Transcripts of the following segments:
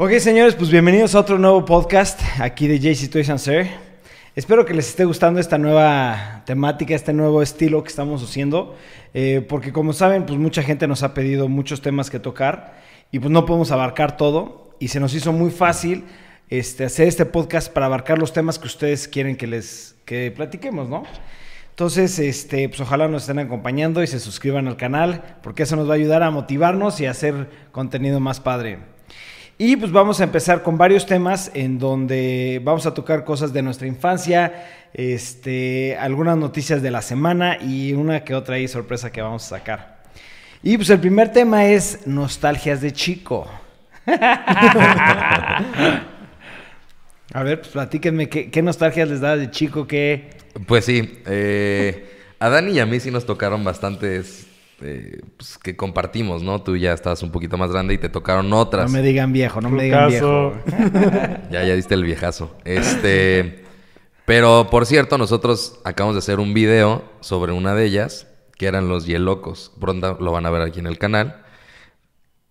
Ok, señores, pues bienvenidos a otro nuevo podcast aquí de JC Toys and Sir. Espero que les esté gustando esta nueva temática, este nuevo estilo que estamos haciendo, eh, porque como saben, pues mucha gente nos ha pedido muchos temas que tocar y pues no podemos abarcar todo y se nos hizo muy fácil este, hacer este podcast para abarcar los temas que ustedes quieren que les que platiquemos, ¿no? Entonces, este, pues ojalá nos estén acompañando y se suscriban al canal, porque eso nos va a ayudar a motivarnos y a hacer contenido más padre. Y pues vamos a empezar con varios temas en donde vamos a tocar cosas de nuestra infancia, este, algunas noticias de la semana y una que otra ahí sorpresa que vamos a sacar. Y pues el primer tema es nostalgias de chico. a ver, pues platíquenme, ¿qué, nostalgias les da de chico? ¿Qué, Pues sí, eh, a Dani y a mí sí nos tocaron bastantes eh, pues, que compartimos, ¿no? Tú ya estabas un poquito más grande y te tocaron otras. No me digan viejo, no me digan viejo. Ya, ya diste el viejazo. Este, pero por cierto, nosotros acabamos de hacer un video sobre una de ellas, que eran los hielocos. Pronto lo van a ver aquí en el canal.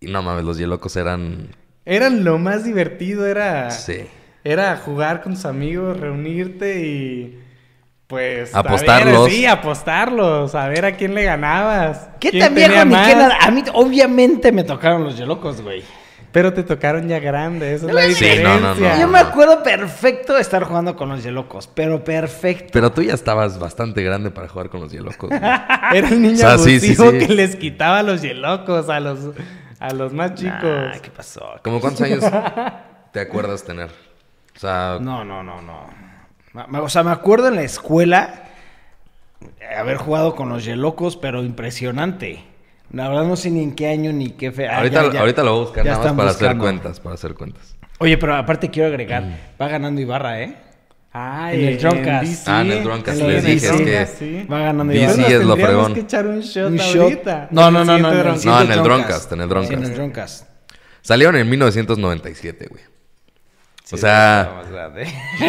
Y no mames, los hielocos eran... Eran lo más divertido, era... Sí. Era jugar con tus amigos, reunirte y... Pues... a Apostarlos. ver, sí, apostarlos. A ver a quién le ganabas. ¿Qué tan viejo ni qué nada? A mí obviamente me tocaron los yelocos, güey. Pero te tocaron ya grande, esa es la Sí, diferencia. no, no, no. Yo me acuerdo perfecto de estar jugando con los yelocos, pero perfecto. Pero tú ya estabas bastante grande para jugar con los hielocos. güey. Era el niño O sea, sí, sí, abusivo sí. que les quitaba los yelocos a los, a los más chicos. Nah, ¿qué pasó? ¿Cómo cuántos años te acuerdas tener? O sea, No, no, no, no. O sea, me acuerdo en la escuela haber jugado con los yelocos, pero impresionante. La verdad no sé ni en qué año ni qué fe. Ah, ahorita, ya, ya. ahorita lo voy a buscar Ya nada más están para hacer cuentas, para hacer cuentas. Oye, pero aparte quiero agregar, va ganando Ibarra, ¿eh? Ay, En el Drunkcast. DC, Ah, en el Drunkcast, les dije, que sí. Va ganando DC Ibarra. Entonces es lo fregón. que echar un shot, Un shot. ahorita. No, no, no, no, no, en el. Drunkcast, en el Sí, Drunkcast. en el Drunkcast. Salieron en 1997, güey. Sí, o sea, más grande.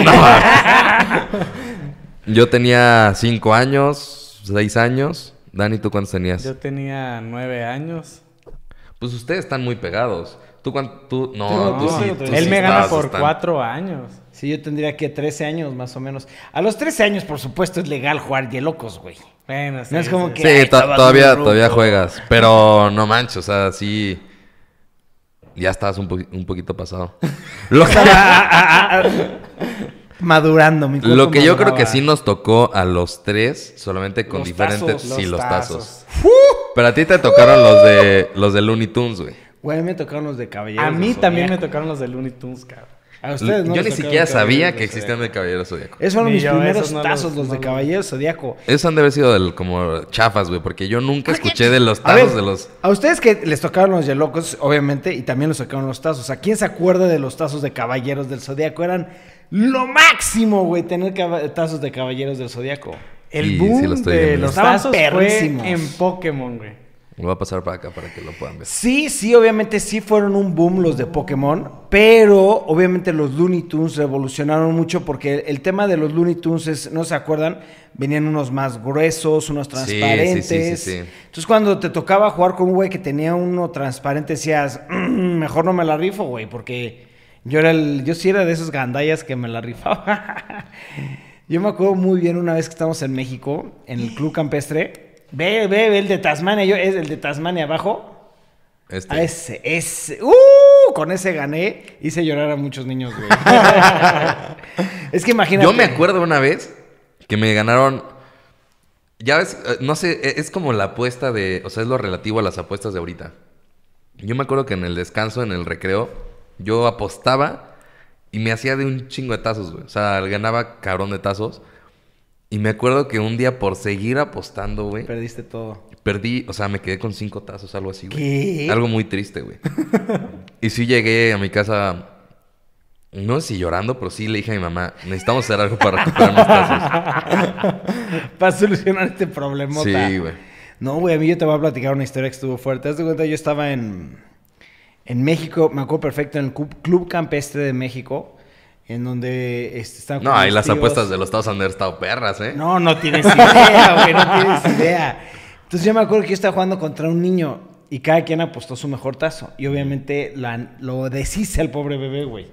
yo tenía 5 años, 6 años. Dani, ¿tú cuántos tenías? Yo tenía nueve años. Pues ustedes están muy pegados. ¿Tú cuánto? Tú, no, No, tú sí. tú Él sí me gana por cuatro años. Sí, yo tendría que 13 años más o menos. A los 13 años, por supuesto, es legal jugar yelocos, güey. Bueno, sí. No es como sí. que- Sí, Ay, todavía, todavía juegas. Pero no manches, o sea, sí. Ya estabas un, po- un poquito pasado. Lo, Madurando, mi lo que yo creo que sí nos tocó a los tres, solamente con Los diferentes. tazos, sí, los tazos. tazos. Pero a ti te tocaron los de los de Looney Tunes, güey. Güey, me tocaron los de caballeros. A mí también me tocaron los de Looney Tunes, cabrón. A ustedes no yo ni siquiera sabía que existían de Caballero Zodíaco. Esos fueron mis yo, primeros no tazos, los- los, no de los- Caballeros Zodíaco. Esos han de haber sido del, como chafas, güey, porque yo nunca escuché de los ver, tazos de los. a ustedes que les tocaron los yelocos, obviamente, y también les tocaron los tazos. ¿A quién se acuerda de los tazos de Caballeros del Zodíaco? Eran lo máximo, güey, tener tazos de Caballeros del Zodíaco. El Sí, boom sí lo estoy de viendo. los tazos perrísimos. fue en Pokémon, güey. Me voy a pasar para acá para que lo puedan ver. Sí, sí, obviamente sí fueron un boom los de Pokémon, pero obviamente los Looney Tunes revolucionaron mucho porque el tema de los Looney Tunes es, ¿no se acuerdan? Venían unos más gruesos, unos transparentes. sí, sí, sí, sí. Entonces cuando te tocaba jugar con un güey que tenía uno transparente decías, "Mm, mejor no me la rifo, güey, porque yo era el, yo sí era de esos gandallas que me la rifaba. yo me acuerdo muy bien una vez que estábamos en México, en el Club Campestre. Ve, ve, ve el de Tasmania, yo es el de Tasmania abajo. Este. A ese, ese. ¡Uh! Con ese gané. Hice llorar a muchos niños, güey. es que imagínate. Yo me acuerdo una vez que me ganaron. Ya ves, eh, no sé, e- es como la apuesta de. O sea, es lo relativo a las apuestas de ahorita. Yo me acuerdo que en el descanso, en el recreo, yo apostaba y me hacía de un chingo de tazos, güey. O sea, ganaba cabrón de tazos. Y me acuerdo que un día por seguir apostando, güey, Perdiste todo. perdí, o sea, me quedé con cinco tazos, algo así, güey. ¿Qué? Algo muy triste, güey. y sí llegué a mi casa, no sé si llorando, pero sí le dije a mi mamá, necesitamos hacer algo para recuperar mis tazos. Para solucionar este problema. Sí, güey. No, güey, a mí yo te voy a platicar una historia que estuvo fuerte. Haz de cuenta, yo estaba en, en México, me acuerdo perfecto, en el Club, Club Campestre de México, en donde este, estaban No, ahí las tíos. apuestas de los tazos han estado perras, ¿eh? No, no tienes idea, güey, no tienes idea. Entonces yo me acuerdo que yo estaba jugando contra un niño y cada quien apostó su mejor tazo. Y obviamente la- lo deshice al pobre bebé, güey.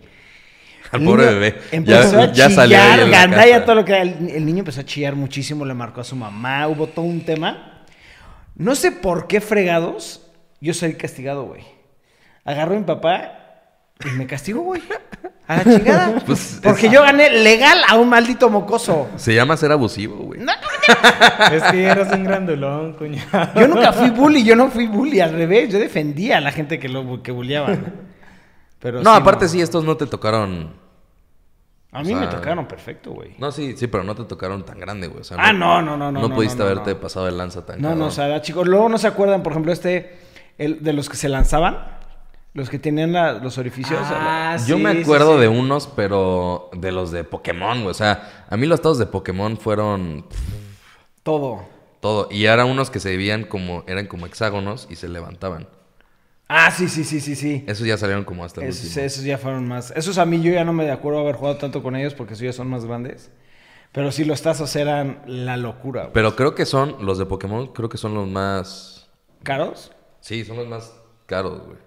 Al pobre niño bebé. Empezó Ya, a ya salió ahí chillar, gandalla, casa. todo lo que. El, el niño empezó a chillar muchísimo, le marcó a su mamá, hubo todo un tema. No sé por qué fregados yo soy castigado, güey. Agarró a mi papá y me castigó, güey. A la chingada. Pues, Porque yo gané legal a un maldito mocoso. Se llama ser abusivo, güey. Es que eras un grandulón, cuñado. Yo nunca fui bully, yo no fui bully, al revés, yo defendía a la gente que lo que bulleaba. Pero No, sí, aparte sí, estos no te tocaron. A mí o me tocaron perfecto, güey. No, sí, sí, pero no te tocaron tan grande, güey. O sea, Ah, no, no, no, no, No no, pudiste no, no, haberte no. pasado el lanza tan No, no, cabrón. o sea, chicos, luego no se acuerdan, por ejemplo, este, el, de los que se lanzaban, los que tenían la- los orificios. Ah, Yo sí, me acuerdo sí. de unos, pero de los de Pokémon, güey. O sea, a mí los tazos de Pokémon fueron todo. todo. Y eran unos que se veían como, eran como hexágonos y se levantaban. Ah, sí, sí, sí, sí, sí. Esos ya salieron como hasta el Esos, último. esos ya fueron más. Esos a mí yo ya no me acuerdo haber jugado tanto con ellos porque esos ya son más grandes. Pero sí, los tazos eran la locura. güey. Pero creo que son, los de Pokémon, creo que son los más... ¿Caros? Sí, son los más caros, güey.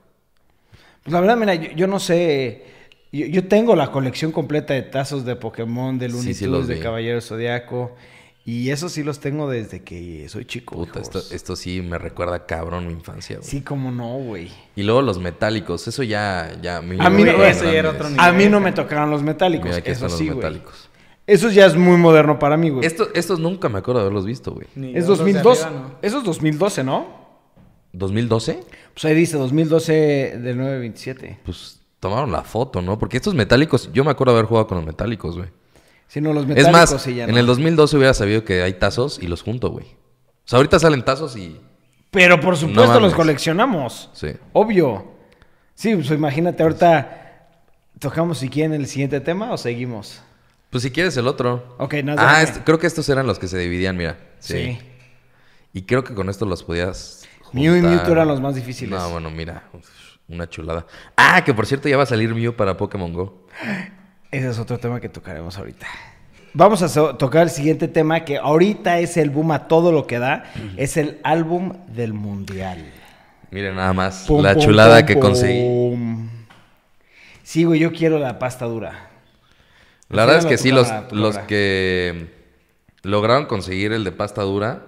La verdad, mira, yo, yo no sé. Yo, yo tengo la colección completa de tazos de Pokémon, de Looney Sí, Tunes, de vi. Caballero Zodiaco. Y esos sí los tengo desde que soy chico. Puta, esto, esto sí me recuerda cabrón mi infancia, güey. Sí, como no, güey. Y luego los metálicos, eso ya... ya A mí no- eso ya era otro A mí no me tocaron los metálicos. Mira, eso los sí, güey. Esos ya es muy moderno para mí, güey. Estos, estos nunca me acuerdo de haberlos visto, güey. Ni Es yo, los de 2002. arriba, no. Eso es 2012, ¿no? ¿2012? Pues ahí dice 2012 del 927. Pues tomaron la foto, ¿no? Porque estos metálicos, yo me acuerdo haber jugado con los metálicos, güey. Si no, los Es metálicos más, sí ya en no. el 2012 hubiera sabido que hay tazos y los junto, güey. O sea, ahorita salen tazos y... Pero por supuesto los coleccionamos. Sí. Obvio. Sí, pues imagínate, ahorita tocamos si quieren el siguiente tema o seguimos. Pues si quieres el otro. Ok, nada. Ah, creo que estos eran los que se dividían, mira. Sí. Sí. Y creo que con esto los podías. Mew y. Mewtwo eran los más difíciles. No, bueno, mira. Una chulada. Ah, que por cierto ya va a salir Mew para Pokémon Go. Ese es otro tema que tocaremos ahorita. Vamos a so- tocar el siguiente tema que ahorita es el boom a todo lo que da. Es el álbum del mundial. Miren nada más Pum, la pum, chulada pum, que conseguí. Sí, güey, yo quiero la pasta dura. La verdad es que sí, los, los que lograron conseguir el de pasta dura,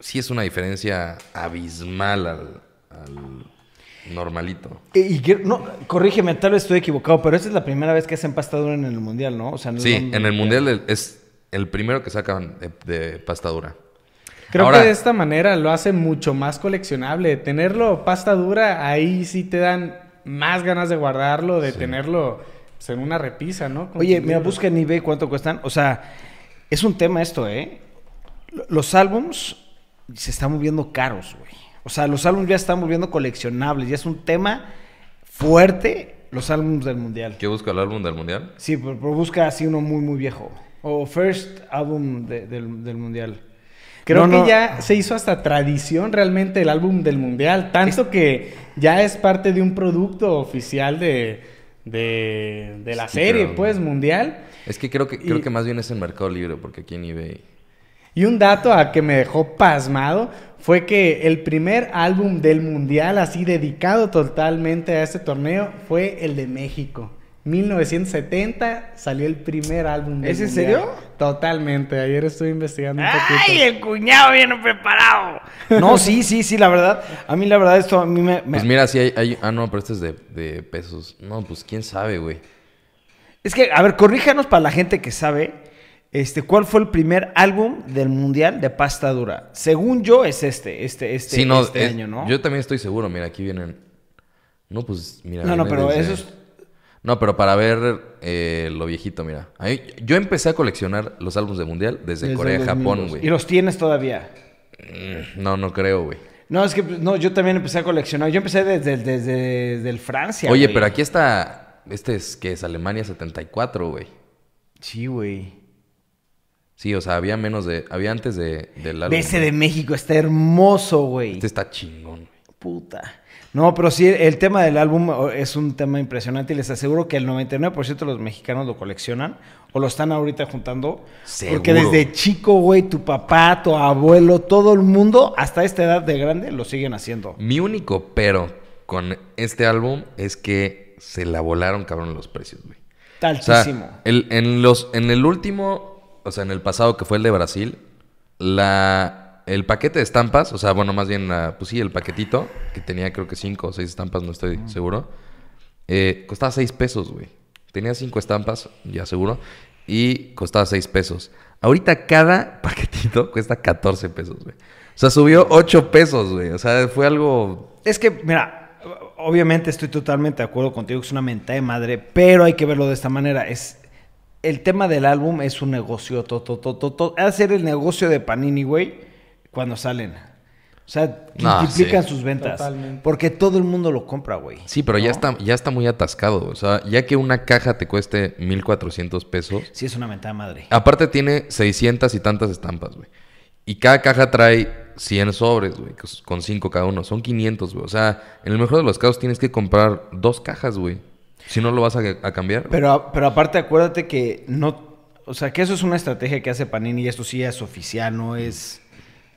sí es una diferencia abismal al, al normalito. Y, y no, corrígeme, tal vez estoy equivocado, pero esta es la primera vez que hacen pasta dura en el mundial, ¿no? O sea, no- Sí, en el mundial el- es el primero que sacan de, de pasta dura. Creo Ahora- que de esta manera lo hace mucho más coleccionable. Tenerlo pasta dura, ahí sí te dan más ganas de guardarlo, de tenerlo pues, en una repisa, ¿no? Con Oye, mira, busca en eBay cuánto cuestan. O sea, es un tema esto, ¿eh? Los álbums se están volviendo caros, güey. O sea, los álbums ya están volviendo coleccionables. Ya es un tema fuerte los álbums del mundial. ¿Qué busca el álbum del mundial? Sí, pero, pero busca así uno muy, muy viejo. O first álbum de- del, del mundial. Creo No, que no. ya se hizo hasta tradición realmente el álbum del mundial, tanto que ya es parte de un producto oficial de, de, de la Sí, serie, pero- pues, mundial. Es que creo que creo Y- que más bien es en Mercado Libre, porque aquí en eBay. Y un dato a que me dejó pasmado fue que el primer álbum del mundial, así dedicado totalmente a este torneo, fue el de México. 1970 salió el primer álbum del ¿Es en mundial. serio? Totalmente. Ayer estuve investigando un ¡Ay, poquito. el cuñado viene preparado! No, sí, sí, sí, la verdad. A mí la verdad esto a mí me... me- Pues mira, sí hay, hay- Ah, no, pero este es de, de pesos. No, pues quién sabe, güey. Es que, a ver, corríjanos para la gente que sabe, este, ¿cuál fue el primer álbum del mundial de pasta dura? Según yo es este, este, este, Sí, no, este es- año, ¿no? Yo también estoy seguro. Mira, aquí vienen. No, pues mira. no, no, pero desde- eso es... No, pero para ver eh, lo viejito, mira. Ahí- yo empecé a coleccionar los álbumes de mundial desde, desde Corea Japón, 2002. güey. Y los tienes todavía. Mm, No, no creo, güey. No, es que no, yo también empecé a coleccionar. Yo empecé desde, desde, desde el Francia. Oye, pero aquí está. Este es que es Alemania 74, güey. Sí, güey. Sí, o sea, había menos de. Había antes de, del álbum. Ese de México, está hermoso, güey. Este está chingón, güey. Puta. No, pero sí, el tema del álbum es un tema impresionante y les aseguro que el 99% de los mexicanos lo coleccionan o lo están ahorita juntando. Porque Seguro. desde chico, güey, tu papá, tu abuelo, todo el mundo, hasta esta edad de grande, lo siguen haciendo. Mi único pero con este álbum es que se la volaron cabrón los precios, güey. O sea, Altísimo. el- en, los, en el último, o sea, en el pasado que fue el de Brasil, la, el paquete de estampas, o sea, bueno, más bien, la- pues sí, el paquetito, que tenía creo que cinco o seis estampas, no estoy seguro, eh, costaba seis pesos, güey. Tenía cinco estampas, ya seguro, y costaba seis pesos. Ahorita cada paquetito cuesta 14 pesos, güey. O sea, subió 8 pesos, güey. O sea, fue algo... Es que, mira, obviamente estoy totalmente de acuerdo contigo, que es una mentada de madre, pero hay que verlo de esta manera. Es el tema del álbum es un negocio, to, to, to, to, to- hacer el negocio de Panini, güey, cuando salen. O sea, No, multiplican sí. sus ventas. Totalmente. Porque todo el mundo lo compra, güey. Sí, pero ya, está, ya está muy atascado. O sea, ya que una caja te cueste 1.400 pesos, Sí, es una mentada de madre. Aparte tiene 600 y tantas estampas, güey. Y cada caja trae 100 sobres, güey, con 5 cada uno. Son 500, güey. O sea, en el mejor de los casos tienes que comprar dos cajas, güey. Si no lo vas a, a cambiar. Pero, pero aparte, acuérdate que no. O sea, que eso es una estrategia que hace Panini y esto sí es oficial, no es.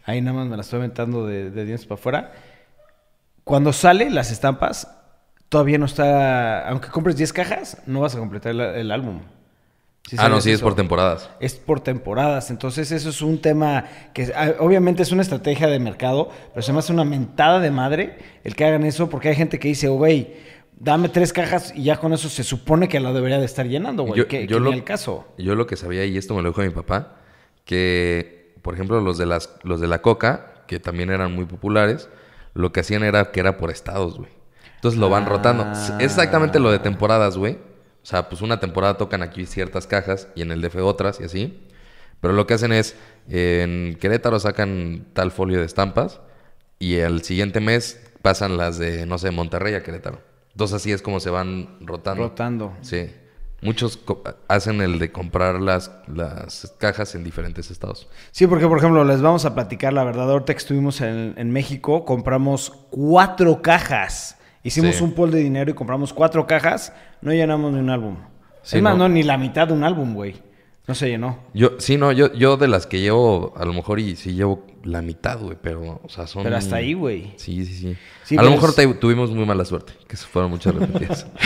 Ahí nada más me la estoy aventando de, de dientes para afuera. Cuando sale las estampas, todavía no está. Aunque compres 10 cajas, no vas a completar el, el álbum. ¿Sí ah, no, sí, es por temporadas. Es por temporadas. Entonces, eso es un tema que ah, obviamente es una estrategia de mercado, pero se me hace una mentada de madre el que hagan eso, porque hay gente que dice, "Oh, güey, dame tres cajas y ya con eso se supone que la debería de estar llenando, güey. Yo- Que, yo que lo- ni el caso. Yo lo que sabía, y esto me lo dijo mi papá, que, por ejemplo, los de, las, los de la coca, que también eran muy populares, lo que hacían era que era por estados, güey. Entonces lo van Ah. rotando. Es exactamente lo de temporadas, güey. O sea, pues una temporada tocan aquí ciertas cajas y en el DF otras y así. Pero lo que hacen es, eh, en Querétaro sacan tal folio de estampas y el siguiente mes pasan las de, no sé, Monterrey a Querétaro. Entonces así es como se van rotando. Rotando. Sí. Muchos hacen el de comprar las, las cajas en diferentes estados. Sí, porque por ejemplo, les vamos a platicar la verdad. Ahorita que estuvimos en, en México, compramos cuatro cajas. Hicimos Sí. un pool de dinero y compramos cuatro cajas. No llenamos ni un álbum. Sí, es más, no. no, ni la mitad de un álbum, güey. No se llenó. Yo, sí, no, yo, yo de las que llevo, a lo mejor y sí llevo la mitad, güey, pero, o sea, son... Pero hasta ahí, güey. Sí, sí, sí. Sí, a lo pero mejor es- te- tuvimos muy mala suerte, que se fueron muchas repetidas.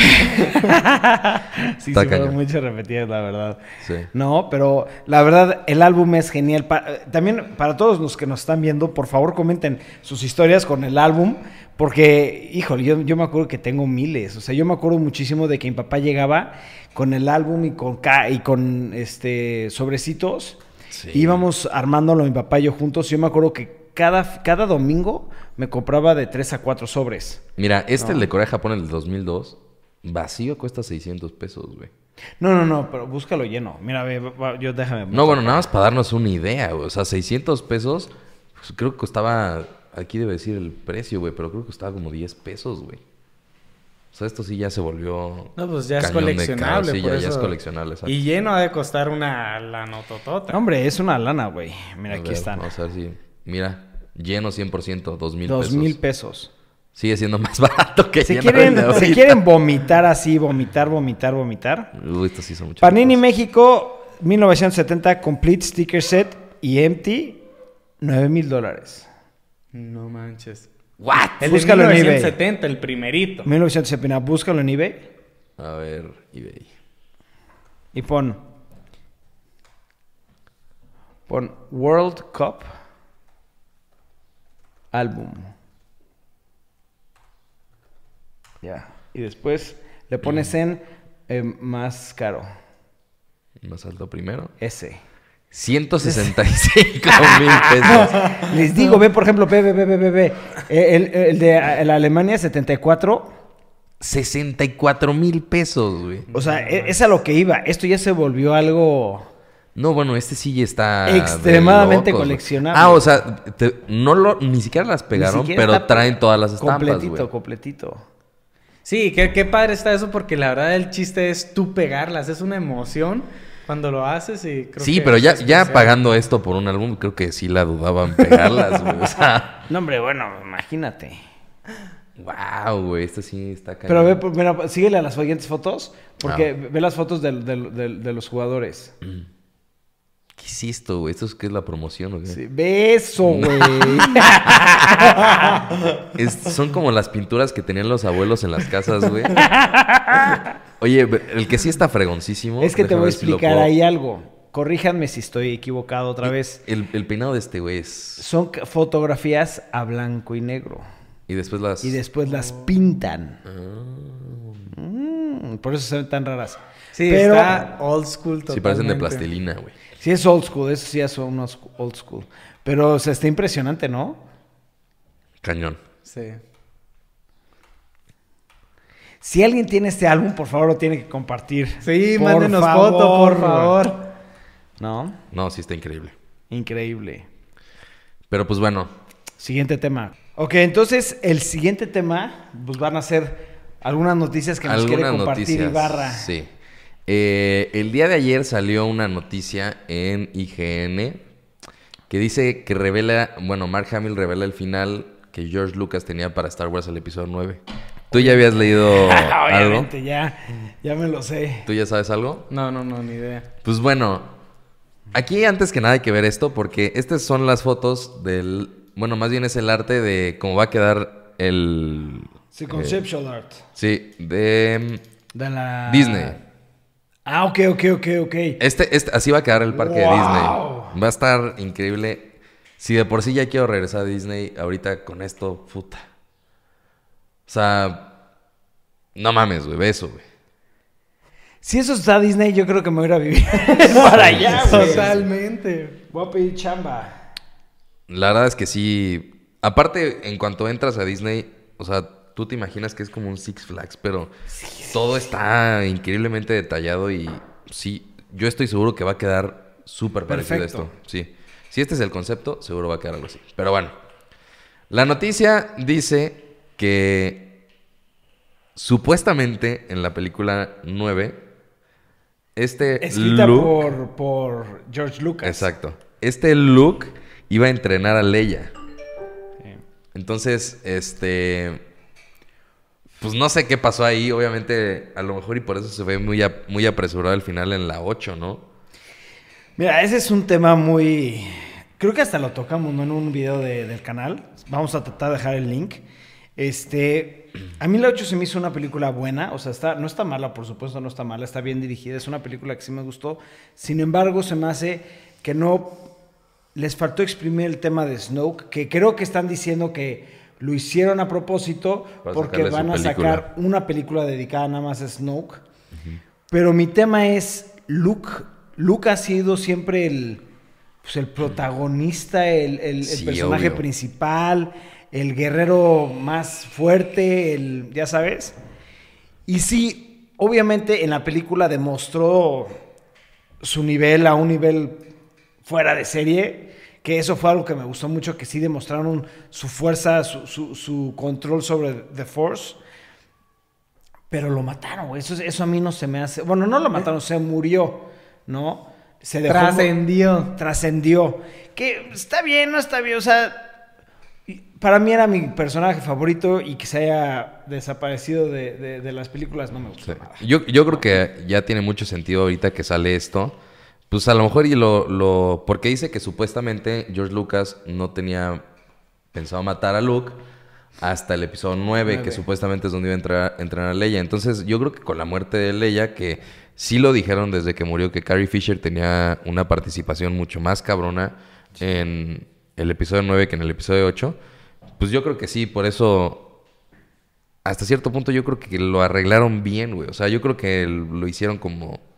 Sí, Está sí, fueron muchas repetidas, la verdad. Sí. No, pero la verdad, el álbum es genial. Eh, también para todos los que nos están viendo, por favor comenten sus historias con el álbum. Porque, híjole, yo, yo me acuerdo que tengo miles. O sea, yo me acuerdo muchísimo de que mi papá llegaba con el álbum y con, y con este sobrecitos. Sí. Íbamos armándolo mi papá y yo juntos. Yo me acuerdo que cada, cada domingo me compraba de 3 a 4 sobres. Mira, este, el de Corea Japón, el del 2002, vacío cuesta 600 pesos, güey. No, no, no, pero búscalo lleno. Mira, ve, va- yo déjame. No, bueno, nada más para darnos una idea, güey. O sea, 600 pesos, pues, creo que costaba, aquí debe decir el precio, güey, pero creo que costaba como 10 pesos, güey. O sea, esto sí ya se volvió... No, pues ya es coleccionable. Sí, por ya, ya es coleccionable, exacto. Y lleno ha de costar una la nototota. Hombre, es una lana, güey. Mira, A aquí ver, están. Vamos a ver si... Mira, lleno 100%, 2 mil Dos pesos. mil pesos. Sigue siendo más barato que el quieren, de ahorita. quieren vomitar así, vomitar, vomitar, vomitar. Uy, estos sí son muchos. Panini México, 1970, Complete Sticker Set y Empty, 9 mil dólares. No manches. ¿What? El Búscalo en de eBay. 1970, el primerito. 1970, búscalo en eBay A ver, eBay. y pon. Pon World Cup Álbum. Ya. Y después le pones en eh, más caro. Más alto primero. Ese. 165 mil pesos. Les digo, ve por ejemplo, ve, ve, ve, ve. Eh, El, el de eh, la Alemania 74, 64 mil pesos, güey. o sea, e- es a lo que iba. Esto ya se volvió algo... No, bueno, este sí ya está. Extremadamente locos, coleccionable. Ah, o sea, te- no lo, ni siquiera las pegaron, siquiera pero traen todas las estampas, Completito, completito. Sí, qué, qué padre está eso porque la verdad el chiste es tú pegarlas. Es una emoción cuando lo haces y creo Sí, que pero es ya, ya pagando esto por un álbum, creo que sí la dudaban pegarlas, güey. O sea, No, hombre, bueno, imagínate. Wow, güey, esto sí está Pero cañón. ve, pues, mira, síguele a las siguientes fotos, porque Ah. ve las fotos del- del- del- de los jugadores. ¿Qué es esto, güey? ¿Esto es qué es la promoción o qué? Sí, Beso, güey. Es- son como las pinturas que tenían los abuelos en las casas, güey. Oye, el que sí está fregoncísimo. es que te déjame voy a ver si lo explicar puedo- ahí algo. Corríjanme si estoy equivocado otra vez. El, el peinado de este güey es. Son c- fotografías a blanco y negro. Y después las. Y después las pintan. Ah. Mm, por eso se ven tan raras. Sí, Pero está old school Sí, parecen de totalmente. plastilina, güey. Sí es old school, eso sí son unos old school. Pero o sea, está impresionante, ¿no? Cañón. Sí. Si alguien tiene este álbum, por favor lo tiene que compartir. Sí, Por mándenos favor. foto, por favor. ¿No? No, sí está increíble. Increíble. Pero pues bueno, Siguiente tema. Ok, entonces el siguiente tema, pues van a ser algunas noticias que nos quiere algunas compartir noticias. Ibarra. Sí. Eh, el día de ayer salió una noticia en IGN que dice que revela, bueno, Mark Hamill revela el final que George Lucas tenía para Star Wars el episodio 9. ¿Tú ya habías leído algo? Obviamente, ya, ya me lo sé. ¿Tú ya sabes algo? No, no, no, ni idea. Pues bueno, aquí antes que nada hay que ver esto porque estas son las fotos del, bueno, más bien es el arte de cómo va a quedar el... Sí, eh, conceptual art. sí, de De la... Disney. Ah, ok, ok, ok, ok. Este, este, así va a quedar el parque de. Disney. Va a estar increíble. Si de por sí ya quiero regresar a Disney, ahorita con esto, puta. O sea, no mames, güey, eso, güey. Si eso está Disney, yo creo que me voy a ir a vivir para allá, güey. Totalmente. Voy a pedir chamba. La verdad es que sí. Aparte, en cuanto entras a Disney, o sea, tú te imaginas que es como un Six Flags, pero todo está increíblemente detallado y sí, yo estoy seguro que va a quedar súper parecido a esto. Sí. Si este es el concepto, seguro va a quedar algo así. Pero bueno, la noticia dice que supuestamente en la película 9, este Escrita Luke- por, por George Lucas. Exacto. Este Luke iba a entrenar a Leia. Entonces, este. Pues no sé qué pasó ahí. Obviamente, a lo mejor y por eso se ve muy, ap- muy apresurado el final en la 8, ¿no? Mira, ese es un tema muy... Creo que hasta lo tocamos ¿no? en un video de- del canal. Vamos a tratar de dejar el link. Este, a mí la 8 se me hizo una película buena. O sea, está, no está mala, por supuesto, no está mala. Está bien dirigida. Es una película que sí me gustó. Sin embargo, se me hace que no... Les faltó exprimir el tema de Snoke, que creo que están diciendo que lo hicieron a propósito Para porque van a película. sacar una película dedicada nada más a Snoke. Pero mi tema es, Luke, Luke ha sido siempre el, pues, el protagonista, el, el- personaje obvio. principal, el guerrero más fuerte, el, ya sabes. Y sí, obviamente en la película demostró su nivel a un nivel fuera de serie, que eso fue algo que me gustó mucho, que sí demostraron su fuerza, su, su- su control sobre The Force. Pero lo mataron, güey. Eso, eso a mí no se me hace. Bueno, no lo mataron, se murió, ¿no? Se dejó. Trascendió. Trascendió. Que está bien, no está bien. O sea, para mí era mi personaje favorito y que se haya desaparecido de, de- de las películas no me gustó Sí. nada. Yo, yo creo que ya tiene mucho sentido ahorita que sale esto. Pues a lo mejor y lo, lo... Porque dice que supuestamente George Lucas no tenía pensado matar a Luke hasta el episodio 9, que Nueve. supuestamente es donde iba a entrar, entrenar a Leia. Entonces yo creo que con la muerte de Leia, que sí lo dijeron desde que murió, que Carrie Fisher tenía una participación mucho más cabrona en el episodio 9 que en el episodio 8, pues yo creo que sí, por eso hasta cierto punto yo creo que lo arreglaron bien, güey. O sea, yo creo que lo hicieron como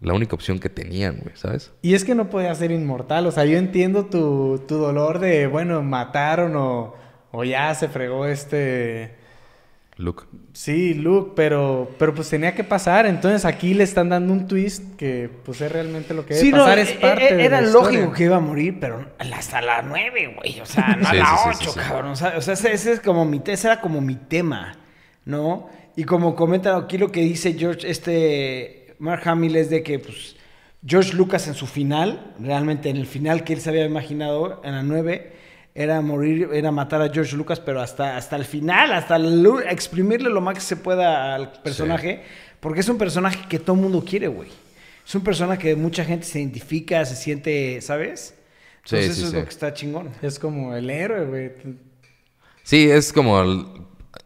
la única opción que tenían, güey, ¿sabes? Y es que no podía ser inmortal. O sea, yo entiendo tu, tu dolor de, bueno, mataron o, o ya se fregó este... Luke. Sí, Luke, pero, pero pues tenía que pasar. Entonces aquí le están dando un twist que pues es realmente lo que debe Sí, no, pasar. e- es e- parte de era la lógico historia. que iba a morir, pero hasta la 9, güey. O sea, no a la sí, sí, 8, sí, sí. cabrón. O sea, o sea, ese, ese es como mi, ese era como mi tema, ¿no? Y como comentan aquí lo que dice George, este Mark Hamill es de que, pues, George Lucas en su final, realmente en el final que él se había imaginado, en la 9, era morir, era matar a George Lucas, pero hasta, hasta el final, hasta lu- exprimirle lo más que se pueda al personaje, porque es un personaje que todo el mundo quiere, güey. Es un personaje que mucha gente se identifica, se siente, ¿sabes? Entonces sí, eso sí. es lo que está chingón. Es como el héroe, güey. Sí, es como. el-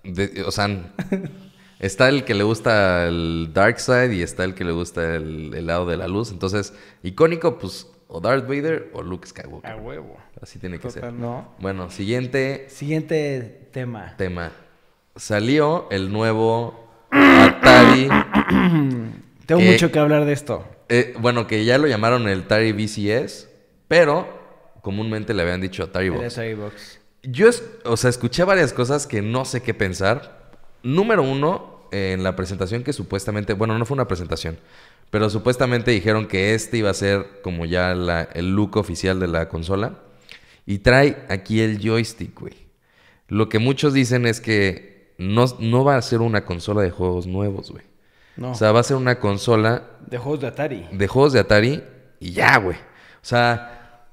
de- o sea, está el que le gusta el Dark Side y está el que le gusta el, el lado de la luz. Entonces, icónico, pues, o Darth Vader o Luke Skywalker. A huevo. Así tiene que ser. Bueno, siguiente Siguiente tema. tema. Salió el nuevo Atari. Tengo mucho que hablar de esto. eh, bueno, que ya lo llamaron el Atari VCS, pero comúnmente le habían dicho Atari El Box. Atari Box. Yo, es- o sea, escuché varias cosas que no sé qué pensar. Número uno, en la presentación que supuestamente, bueno, no fue una presentación, pero supuestamente dijeron que este iba a ser como ya la- el look oficial de la consola. Y trae aquí el joystick, güey. Lo que muchos dicen es que no, no va a ser una consola de juegos nuevos, güey. No. O sea, va a ser una consola de juegos de Atari. de juegos de Atari y ya, güey. O sea,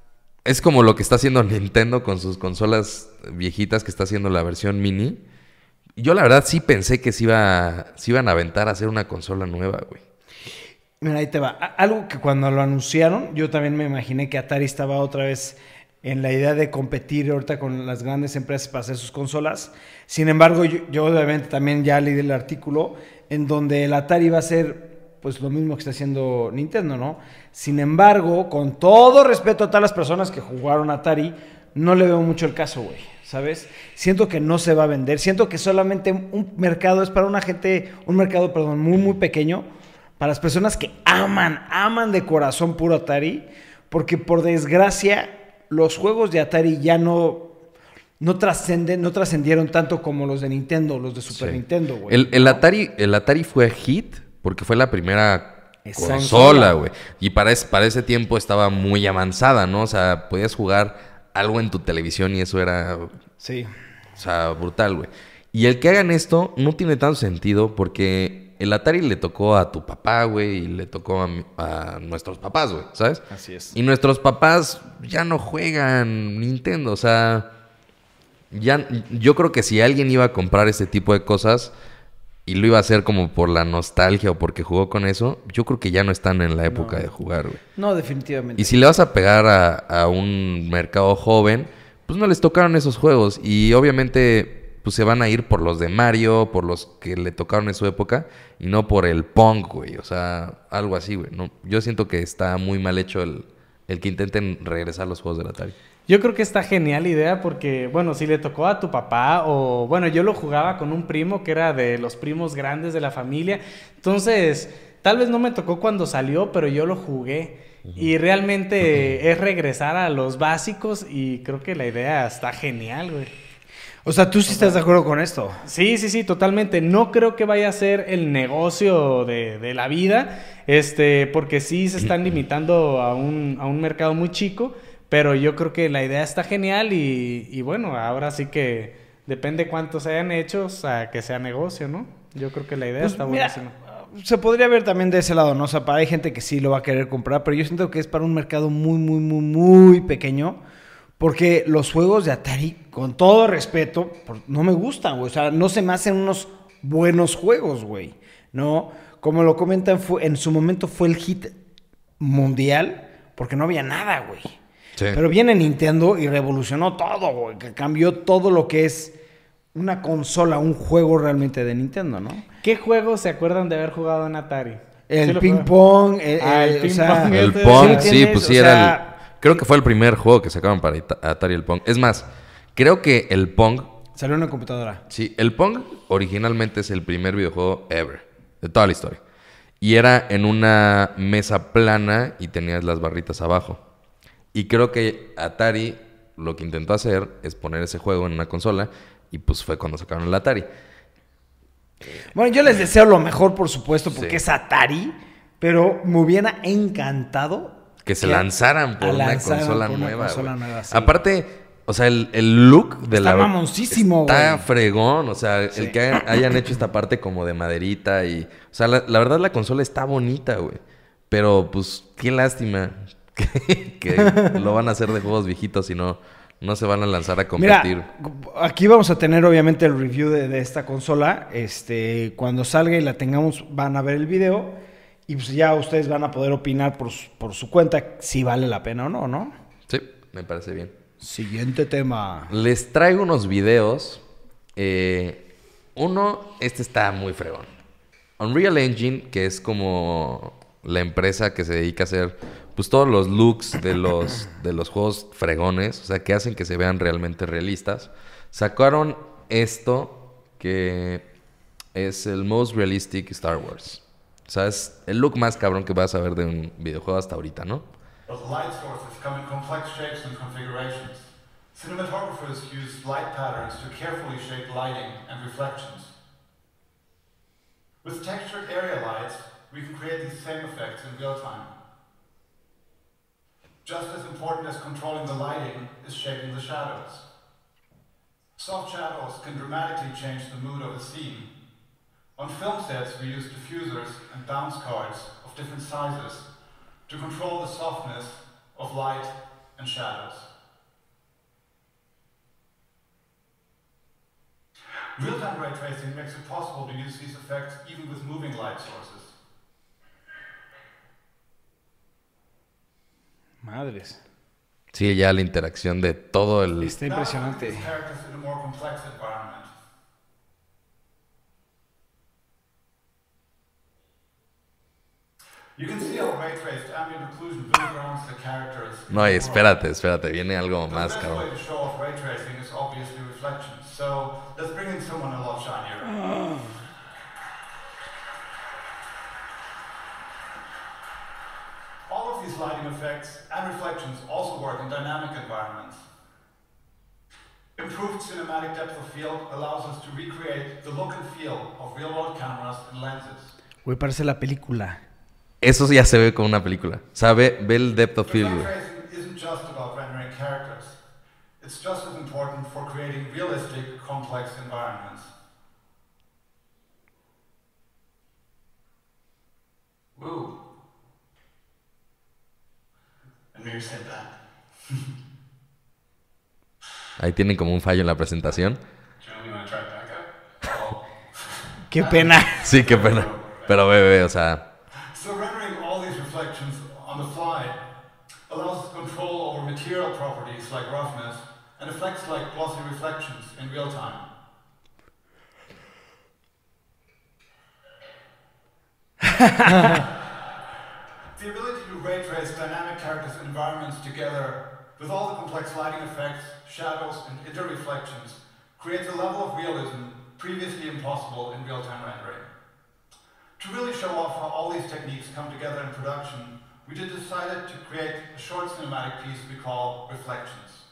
es como lo que está haciendo Nintendo con sus consolas viejitas que está haciendo la versión mini. Yo la verdad sí pensé que se, iba, se iban a aventar a hacer una consola nueva, güey. Mira, ahí te va. Algo que cuando lo anunciaron, yo también me imaginé que Atari estaba otra vez en la idea de competir ahorita con las grandes empresas para hacer sus consolas. Sin embargo, yo, yo obviamente también ya leí el artículo en donde el Atari va a ser pues lo mismo que está haciendo Nintendo, ¿no? Sin embargo, con todo respeto a todas las personas que jugaron Atari, no le veo mucho el caso, güey. ¿Sabes? Siento que no se va a vender. Siento que solamente un mercado es para una gente, un mercado, perdón, muy, muy pequeño para las personas que aman, aman de corazón puro Atari, porque por desgracia los juegos de Atari ya no, no trascenden, no trascendieron tanto como los de Nintendo, los de Super Sí. Nintendo, güey. El, el Atari, el Atari fue hit porque fue la primera consola, güey. Y para, es- para ese tiempo estaba muy avanzada, ¿no? O sea, podías jugar algo en tu televisión y eso era Sí. O sea, brutal, güey. Y el que hagan esto no tiene tanto sentido porque el Atari le tocó a tu papá, güey, y le tocó a, mi- a nuestros papás, güey, ¿sabes? Así es. Y nuestros papás ya no juegan Nintendo, o sea, ya yo creo que si alguien iba a comprar ese tipo de cosas y lo iba a hacer como por la nostalgia o porque jugó con eso, yo creo que ya no están en la época No. de jugar, güey. No, definitivamente. Y si le vas a pegar a, a un mercado joven, pues no les tocaron esos juegos. Y obviamente, pues se van a ir por los de Mario, por los que le tocaron en su época, y no por el Pong, güey. O sea, algo así, güey. No, yo siento que está muy mal hecho el, el que intenten regresar los juegos del Atari. Yo creo que está genial idea porque, bueno, si le tocó a tu papá o, bueno, yo lo jugaba con un primo que era de los primos grandes de la familia. Entonces, tal vez no me tocó cuando salió, pero yo lo jugué. Y realmente es regresar a los básicos y creo que la idea está genial, güey. O sea, tú sí estás de acuerdo con esto. Sí, sí, sí, totalmente. No creo que vaya a ser el negocio de, de la vida, este, porque sí se están limitando a un, a un mercado muy chico, pero yo creo que la idea está genial y, y bueno, ahora sí que depende cuántos hayan hecho, o sea, que sea negocio, ¿no? Yo creo que la idea Pues, está mira, buenísima. se podría ver también de ese lado, ¿no? O sea, para- hay gente que sí lo va a querer comprar, pero yo siento que es para un mercado muy, muy, muy, muy pequeño. Porque los juegos de Atari, con todo respeto, no me gustan, güey. O sea, no se me hacen unos buenos juegos, güey. ¿No? Como lo comentan, fue, en su momento fue el hit mundial porque no había nada, güey. Sí. Pero viene Nintendo y revolucionó todo, güey. Que cambió todo lo que es una consola, un juego realmente de Nintendo, ¿no? ¿Qué juegos se acuerdan de haber jugado en Atari? ¿Sí El ping jugaron? pong, el, Ah, el el- o ping sea, pong, El Pong, ¿sí pues sí, O era sea- el... Creo que fue el primer juego que sacaron para Atari el Pong. Es más, creo que el Pong Salió en una computadora. Sí, el Pong originalmente es el primer videojuego ever, de toda la historia. Y era en una mesa plana y tenías las barritas abajo. Y creo que Atari lo que intentó hacer es poner ese juego en una consola y pues fue cuando sacaron el Atari. Bueno, yo les deseo lo mejor, por supuesto, porque Sí. es Atari, pero me hubiera encantado Que se lanzaran por una consola por una nueva. consola güey. nueva, sí. Aparte, o sea, el, el look de Está la... mamoncísimo, Está fregón. O sea, Sí. el que hayan, hayan hecho esta parte como de maderita y... O sea, la, la verdad la consola está bonita, güey. Pero, pues, qué lástima que, que lo van a hacer de juegos viejitos y no No se van a lanzar a Mira, competir. aquí vamos a tener obviamente el review de, de esta consola. Este, cuando salga y la tengamos, van a ver el video y pues ya ustedes van a poder opinar por, su- por su cuenta si vale la pena o no, ¿no? Sí, me parece bien. Siguiente tema. Les traigo unos videos. eh, uno, este está muy fregón. Unreal Engine, que es como la empresa que se dedica a hacer pues todos los looks de los, de los juegos fregones, o sea, que hacen que se vean realmente realistas. Sacaron esto que es el most realistic Star Wars. O sea, es el look más cabrón que vas a ver de un videojuego hasta ahorita, ¿no? But light sources come in complex shapes and configurations. Cinematographers use light patterns to carefully shape lighting and reflections. With textured area lights, we can create these same effects in real time. Just as important as controlling the lighting is shaping the shadows. Soft shadows can dramatically change the mood of a scene. On film sets, we use diffusers and bounce cards of different sizes to control the softness of light and shadows. Real-time ray tracing makes it possible to use these effects even with moving light sources. Madres. Sí, ya la interacción de todo el... Está impresionante. No, y espérate, espérate, viene algo más, cabrón. to of these lighting effects and reflections also work in dynamic environments. Improved cinematic depth of field allows us to recreate the look and feel of real-world cameras and lenses. Güey, parece la película. Eso ya se ve como una película. O sea, ve, ve el depth of But field, güey. isn't just about rendering characters. It's just as important for creating realistic, complex environments. Woo. Ahí tienen como un fallo en la presentación. Qué pena. Sí, qué pena. Pero ve, ve, o sea, Trace dynamic characters and environments together with all the complex lighting effects, shadows, and interreflections creates a level of realism previously impossible in real-time rendering. To really show off how all these techniques come together in production, we decided to create a short cinematic piece we call Reflections.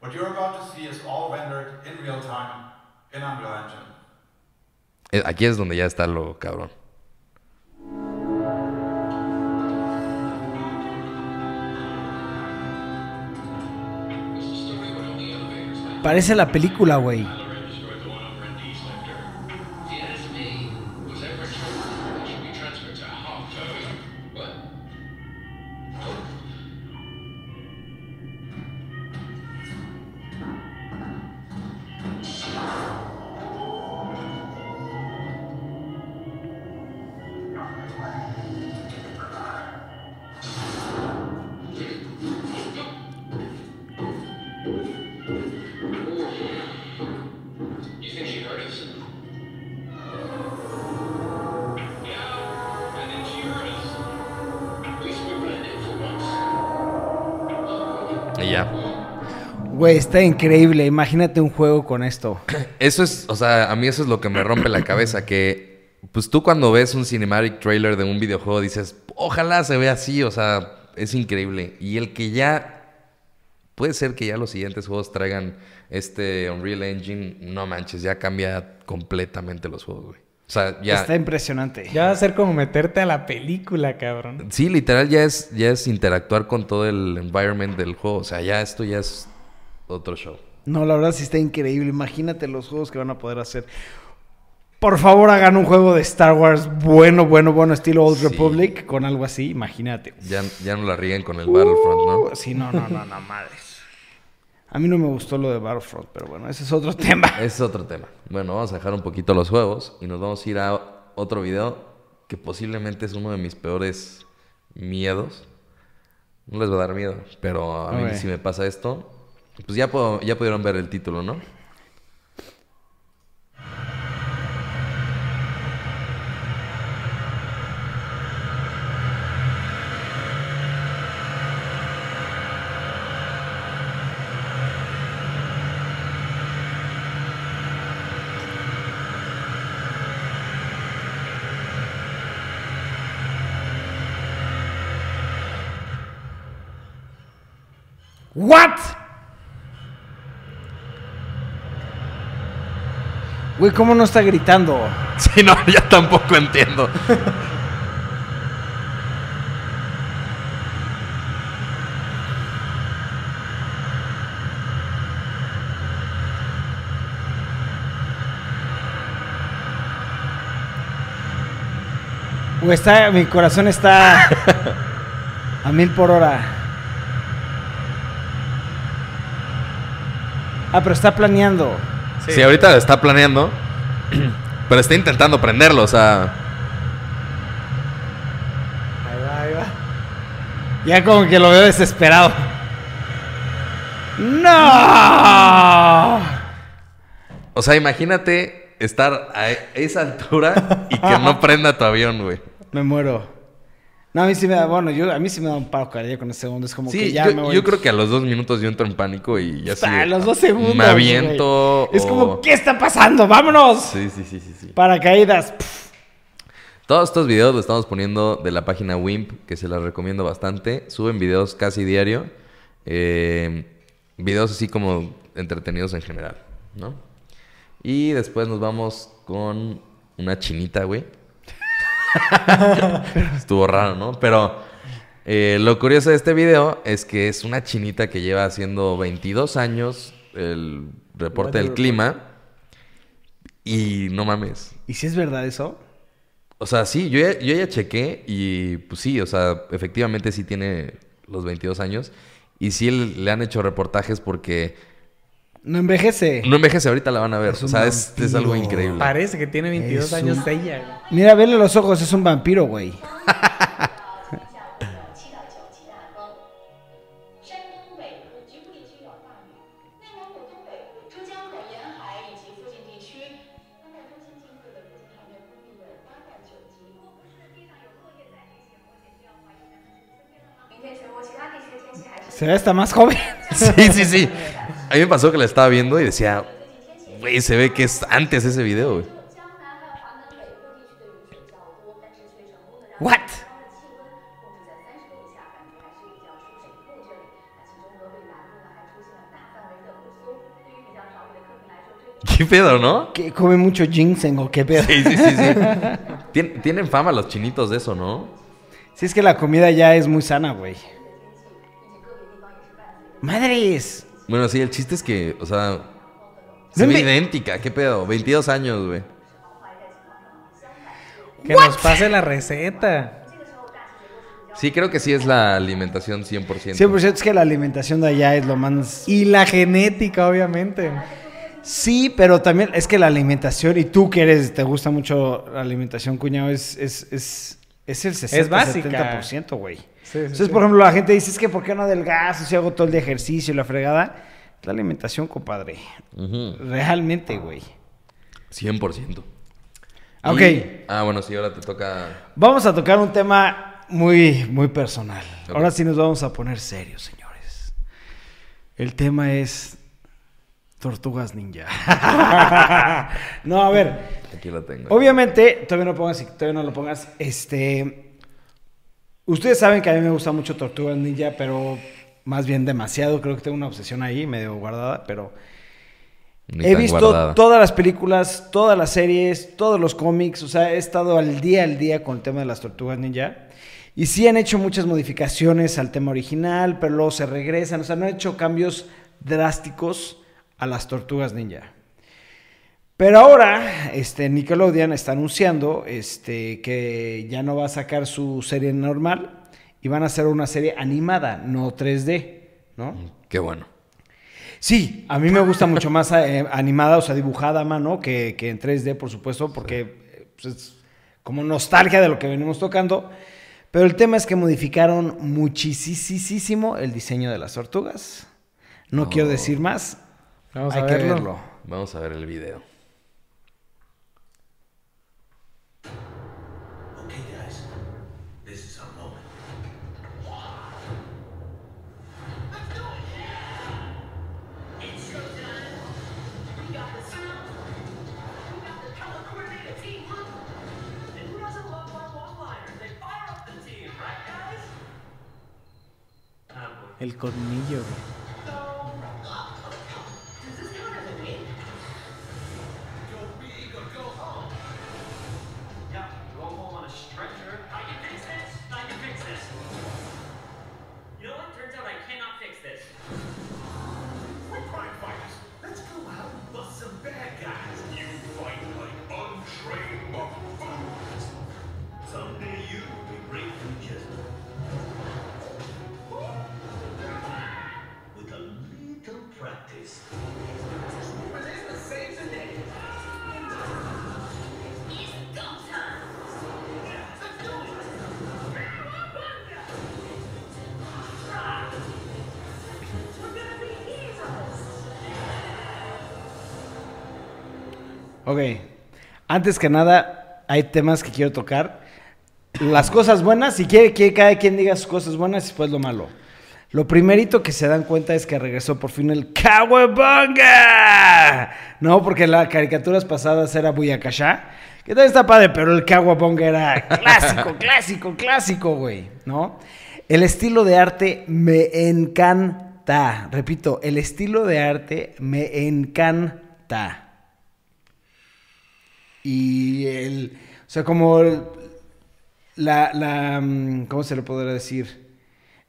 What you're about to see is all rendered in real time in Unreal Engine. eh, aquí es donde ya está lo cabrón. Parece la película, güey. Güey, está increíble. Imagínate un juego con esto. Eso es, o sea, a mí eso es lo que me rompe la cabeza, que pues tú cuando ves un cinematic trailer de un videojuego dices, ojalá se vea así, o sea, es increíble. Y el que ya, puede ser que ya los siguientes juegos traigan este Unreal Engine, no manches, ya cambia completamente los juegos, güey. O sea, ya... Está impresionante. Ya va a ser como meterte a la película, cabrón. Sí, literal ya es, ya es interactuar con todo el environment del juego. O sea, ya esto ya es otro show. No, la verdad sí está increíble. Imagínate los juegos que van a poder hacer. Por favor, hagan un juego de Star Wars bueno, bueno, bueno, estilo Old Sí. Republic, con algo así, imagínate. Ya, ya no la rieguen con el Battlefront, ¿no? Uh, sí, no, no, no, no, madres. A mí no me gustó lo de Battlefront, pero bueno, ese es otro tema. Ese es otro tema. Bueno, vamos a dejar un poquito los juegos y nos vamos a ir a otro video que posiblemente es uno de mis peores miedos. No les va a dar miedo, pero a mí si me pasa esto, pues ya, puedo- ya pudieron ver el título, ¿no? ¿What? Güey, ¿cómo no está gritando? Sí, no, ya tampoco entiendo. Güey, está, mi corazón está a mil por hora. Ah, pero está planeando. Sí, ahorita lo está planeando, pero está intentando prenderlo, o sea... Ahí va, ahí va. Ya como que lo veo desesperado. ¡No! O sea, imagínate estar a esa altura y que no prenda tu avión, güey. Me muero. No, a mí sí me da, bueno, yo, a mí sí me da un paro cardíaco en ese segundo. Es como que Sí, ya yo, me voy. yo creo que a los dos minutos yo entro en pánico y ya sí. a los dos segundos. Me aviento. güey. Es o- como, ¿qué está pasando? ¡Vámonos! Sí, sí, sí, sí, sí. Paracaídas. Pff. Todos estos videos los estamos poniendo de la página Wimp, que se las recomiendo bastante. Suben videos casi diario. eh, videos así como entretenidos en general, ¿no? Y después nos vamos con una chinita, güey. Estuvo raro, ¿no? Pero eh, lo curioso de este video es que es una chinita que lleva haciendo 22 años el reporte del clima. Y no mames. ¿Y si es verdad eso? O sea, sí, yo ya, yo ya chequé y pues sí, o sea, efectivamente sí tiene los 22 años. Y sí le han hecho reportajes porque no envejece. No envejece, ahorita la van a ver. Es o sea, es, es, algo increíble. Parece que tiene 22 es años un... ella. Mira, verle los ojos, es un vampiro, güey. Se ve hasta más joven. sí, sí, sí. A mí me pasó que la estaba viendo y decía, güey, se ve que es antes ese video, güey. What? ¿Qué pedo, no? Que come mucho ginseng o qué pedo. Sí, sí, sí. tienen fama los chinitos de eso, ¿no? Sí, es que la comida ya es muy sana, güey. Madres. Bueno, sí, el chiste es que, o sea, se ve me- idéntica. ¿Qué pedo? 22 años, güey. Que nos pase la receta. Sí, creo que sí es la alimentación 100%. 100% es que la alimentación de allá es lo más... Y la genética, obviamente. Sí, pero también es que la alimentación, y tú que eres, te gusta mucho la alimentación, cuñado, es, es, es, es el 60, Es básica. 70%, güey. Sí, Entonces, sí. por ejemplo, la gente dice, es que ¿por qué no adelgazo si hago todo el de ejercicio y la fregada? La alimentación, compadre. Realmente, güey. 100%. Ok. Y- ah, bueno, sí, ahora te toca... Vamos a tocar un tema muy, muy personal. Ahora sí nos vamos a poner serios, señores. El tema es Tortugas Ninja. no, a ver. Aquí la tengo. Obviamente, todavía no pongas, todavía no lo pongas. Este, ustedes saben que a mí me gusta mucho Tortugas Ninja, pero más bien demasiado. Creo que tengo una obsesión ahí, medio guardada, pero Ni he visto guardada. todas las películas, todas las series, todos los cómics. O sea, he estado al día al día con el tema de las Tortugas Ninja. Y sí han hecho muchas modificaciones al tema original, pero luego se regresan. O sea, no han hecho cambios drásticos a las Tortugas Ninja. Pero ahora, este, Nickelodeon está anunciando este, que ya no va a sacar su serie normal y van a hacer una serie animada, no 3D, ¿no? Qué bueno. Sí, a mí me gusta mucho más eh, animada, o sea, dibujada a mano que, que en 3D, por supuesto, porque pues, es como nostalgia de lo que venimos tocando. Pero el tema es que modificaron muchísimo el diseño de las tortugas. No quiero decir más. Vamos Hay a que verlo. Vamos a ver el video. El colmillo, güey. Ok. Antes que nada, hay temas que quiero tocar. Las cosas buenas, si quiere que cada quien diga sus cosas buenas y después lo malo. Lo primerito que se dan cuenta es que regresó por fin el Kawabonga. No, porque las caricaturas pasadas era Buyakasha. Que también está padre, pero el Kawabonga era clásico, clásico, clásico, güey. ¿No? El estilo de arte me encanta. Repito, el estilo de arte me encanta. Y el. O sea, como. la. la mm, ¿Cómo se le podrá decir?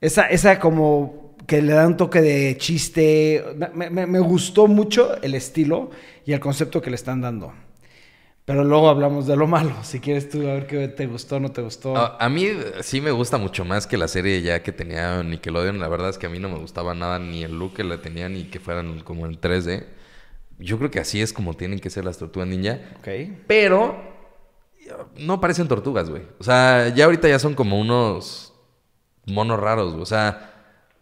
Esa, esa como. Que le da un toque de chiste. Me, me- gustó mucho el estilo y el concepto que le están dando. Pero luego hablamos de lo malo. Si quieres tú, a ver qué te gustó, no te gustó. A, a mí eh, sí me gusta mucho más que la serie ya que tenía Nickelodeon. La verdad es que a mí no me gustaba nada ni el look que la tenía ni que fueran como en 3D. Yo creo que así es como tienen que ser las tortugas ninja. Ok. Pero no parecen tortugas, güey. O sea, ya ahorita ya son como unos monos raros, güey. O sea,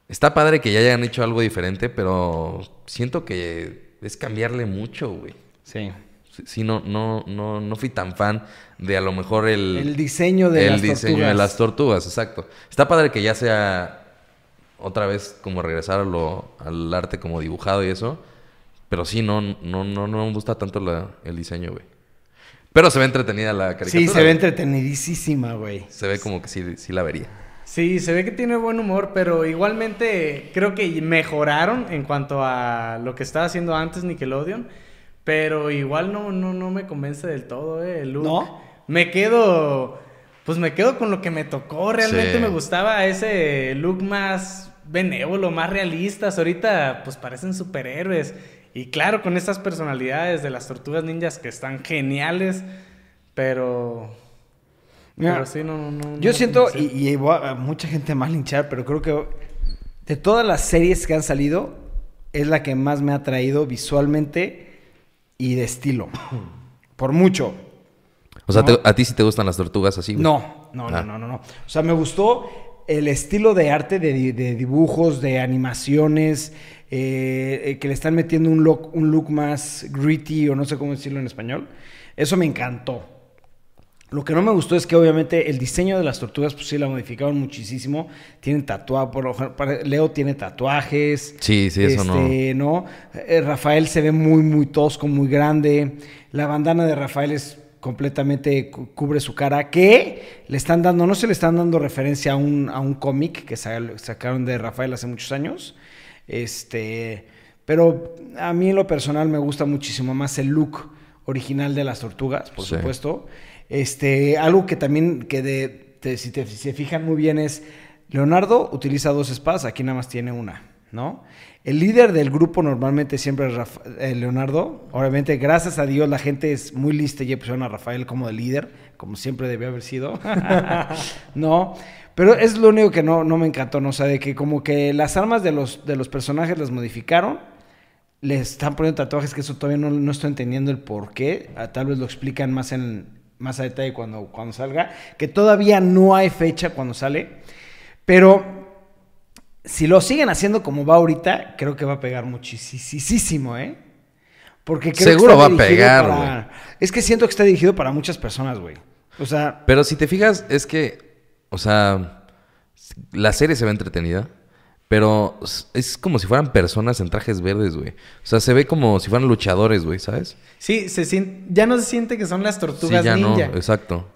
está padre que ya hayan hecho algo diferente, pero siento que es cambiarle mucho, güey. Sí. Sí, no, no, no, no fui tan fan de a lo mejor el... El diseño de el las diseño de tortugas. las tortugas, exacto. Está padre que ya sea otra vez como regresar a lo- al arte como dibujado y eso. Pero sí, no, no, no, no me gusta tanto la- el diseño, güey. Pero se ve entretenida la caricatura. Sí, se ve güey. entretenidísima, güey. Se ve como que sí, sí la vería. Sí, se ve que tiene buen humor, pero igualmente creo que mejoraron en cuanto a lo que estaba haciendo antes Nickelodeon. Pero igual no, no, no me convence del todo, eh, el look. ¿No? Me quedo. Pues me quedo con lo que me tocó. Realmente Sí. me gustaba ese look más benévolo, más realistas. Ahorita, pues parecen superhéroes. Y claro, con estas personalidades de las tortugas ninjas que están geniales. Pero. Mira, pero sí, no, no, no. Yo no siento, y, y voy a- a mucha gente más linchar, pero creo que de todas las series que han salido, es la que más me ha atraído visualmente y de estilo. Por mucho. O sea, No. te- a ti sí te gustan las tortugas así, güey? No, no, Ah. no, no, no, no. O sea, me gustó el estilo de arte, de dibujos, de animaciones, eh, eh, que le están metiendo un look, un look más gritty, o no sé cómo decirlo en español. Eso me encantó. Lo que no me gustó es que obviamente el diseño de las tortugas, pues sí, la modificaron muchísimo. Tienen tatuajes, Leo tiene tatuajes. Sí, sí, eso no. Este, ¿no? Eh, Rafael se ve muy, muy tosco, muy grande. La bandana de Rafael es completamente cu- cubre su cara. Que le están dando, no se le están dando referencia a un, a un cómic que sa- sacaron de Rafael hace muchos años. Este, pero a mí en lo personal me gusta muchísimo más el look original de las tortugas, por Sí. supuesto. Este, algo que también, que de, te- si, te, si se fijan muy bien es, Leonardo utiliza dos espadas, aquí nada más tiene una, ¿no? El líder del grupo normalmente siempre es Rafa- eh, Leonardo. Obviamente, gracias a Dios, la gente es muy lista y pusieron a Rafael como de líder, como siempre debió haber sido. no, pero es lo único que no, no me encantó, ¿no? O sea, de que como que las armas de los, de los personajes las modificaron, le están poniendo tatuajes que eso todavía no, no estoy entendiendo el por qué. Ah, Tal vez lo explican más en más a detalle cuando, cuando salga. Que todavía no hay fecha cuando sale. Pero si lo siguen haciendo como va ahorita, creo que va a pegar muchísimo, ¿eh? Porque creo Seguro que va a pegar, para- Es que siento que está dirigido para muchas personas, güey. O sea, Pero si te fijas, es que, o sea, la serie se ve entretenida, pero es como si fueran personas en trajes verdes, güey. O sea, se ve como si fueran luchadores, güey, ¿sabes? Sí, se sien- ya no se siente que son las Sí, tortugas ya ninja. no, exacto.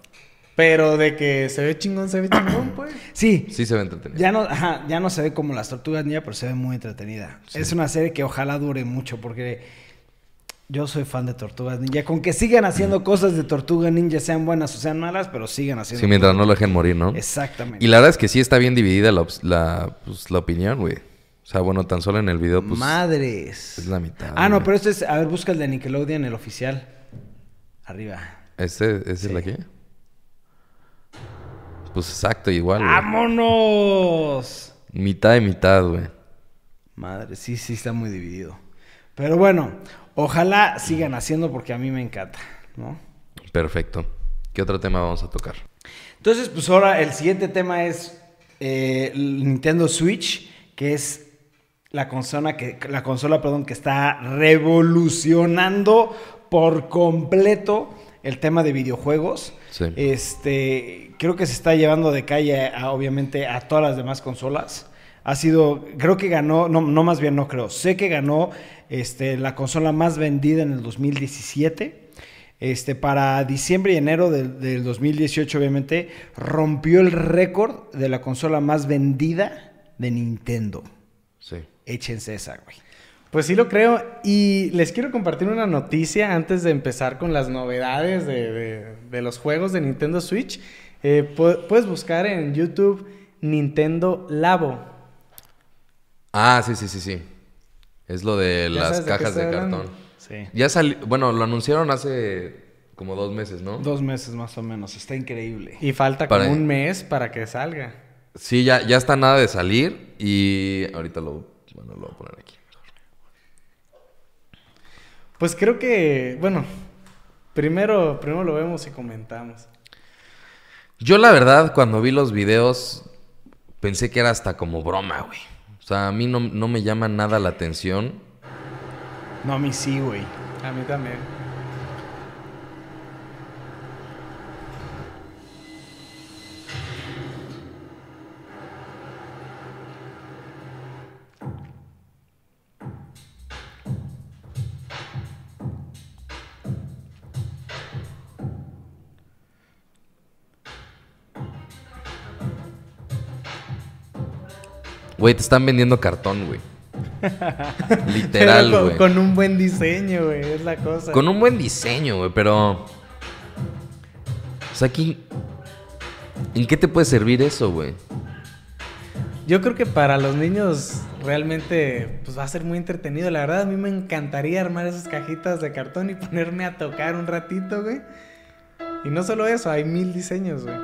Pero de que se ve chingón, se ve chingón, pues. sí, Sí se ve entretenida. Ya no, ajá, ya no se ve como las tortugas ninja, pero se ve muy entretenida. Es una serie que ojalá dure mucho porque yo soy fan de tortugas ninja. Con que sigan haciendo cosas de tortuga ninja, sean buenas o sean malas, pero sigan haciendo. Sí, mientras cosas. no lo dejen morir, ¿no? Exactamente. Y la verdad es que sí está bien dividida la, la, pues, la opinión, güey. O sea, bueno, tan solo en el video, pues... Madres. es la mitad, Ah, no, pero este es. A ver, busca el de Nickelodeon, el oficial. Arriba. ¿Este es el Sí. de aquí? Pues exacto, igual, güey. ¡Vámonos! Mitad de mitad, güey. Madre, sí, sí está muy dividido. Pero bueno, ojalá sigan haciendo porque a mí me encanta, ¿no? Perfecto. ¿Qué otro tema vamos a tocar? Entonces, pues ahora el siguiente tema es eh, Nintendo Switch, que es la consola que, la consola, perdón, que está revolucionando por completo el tema de videojuegos. Sí. Este, creo que se está llevando de calle a, obviamente a todas las demás consolas. Ha sido, creo que ganó, no, no más bien no creo, sé que ganó este, la consola más vendida en el 2017. Este, para diciembre y enero del, del 2018, obviamente, rompió el récord de la consola más vendida de Nintendo. Sí. Échense esa, güey. Pues sí lo creo. Y les quiero compartir una noticia antes de empezar con las novedades de, de- de los juegos de Nintendo Switch. Eh, pu- puedes buscar en YouTube Nintendo Labo. Ah, sí, sí, sí, sí. Es lo de las de cajas de, hablando. cartón. Sí. Ya salió, bueno, lo anunciaron hace como dos meses, ¿no? Dos meses más o menos, está increíble. Y falta Para- como un mes para que salga. Sí, ya, ya está nada de salir y ahorita lo, bueno, lo voy a poner aquí. Pues creo que, bueno, primero, primero lo vemos y comentamos. Yo la verdad, cuando vi los videos, pensé que era hasta como broma, güey. O sea, a mí no, no me llama nada la atención. No, a mí sí, güey. A mí también. Güey, te están vendiendo cartón, güey. Literal, con, güey. con un buen diseño, güey, es la cosa. Con un buen diseño, güey, pero... O sea, aquí... ¿En qué te puede servir eso, güey? Yo creo que para los niños realmente pues va a ser muy entretenido. La verdad a mí me encantaría armar esas cajitas de cartón y ponerme a tocar un ratito, güey. Y no solo eso, hay mil diseños, güey.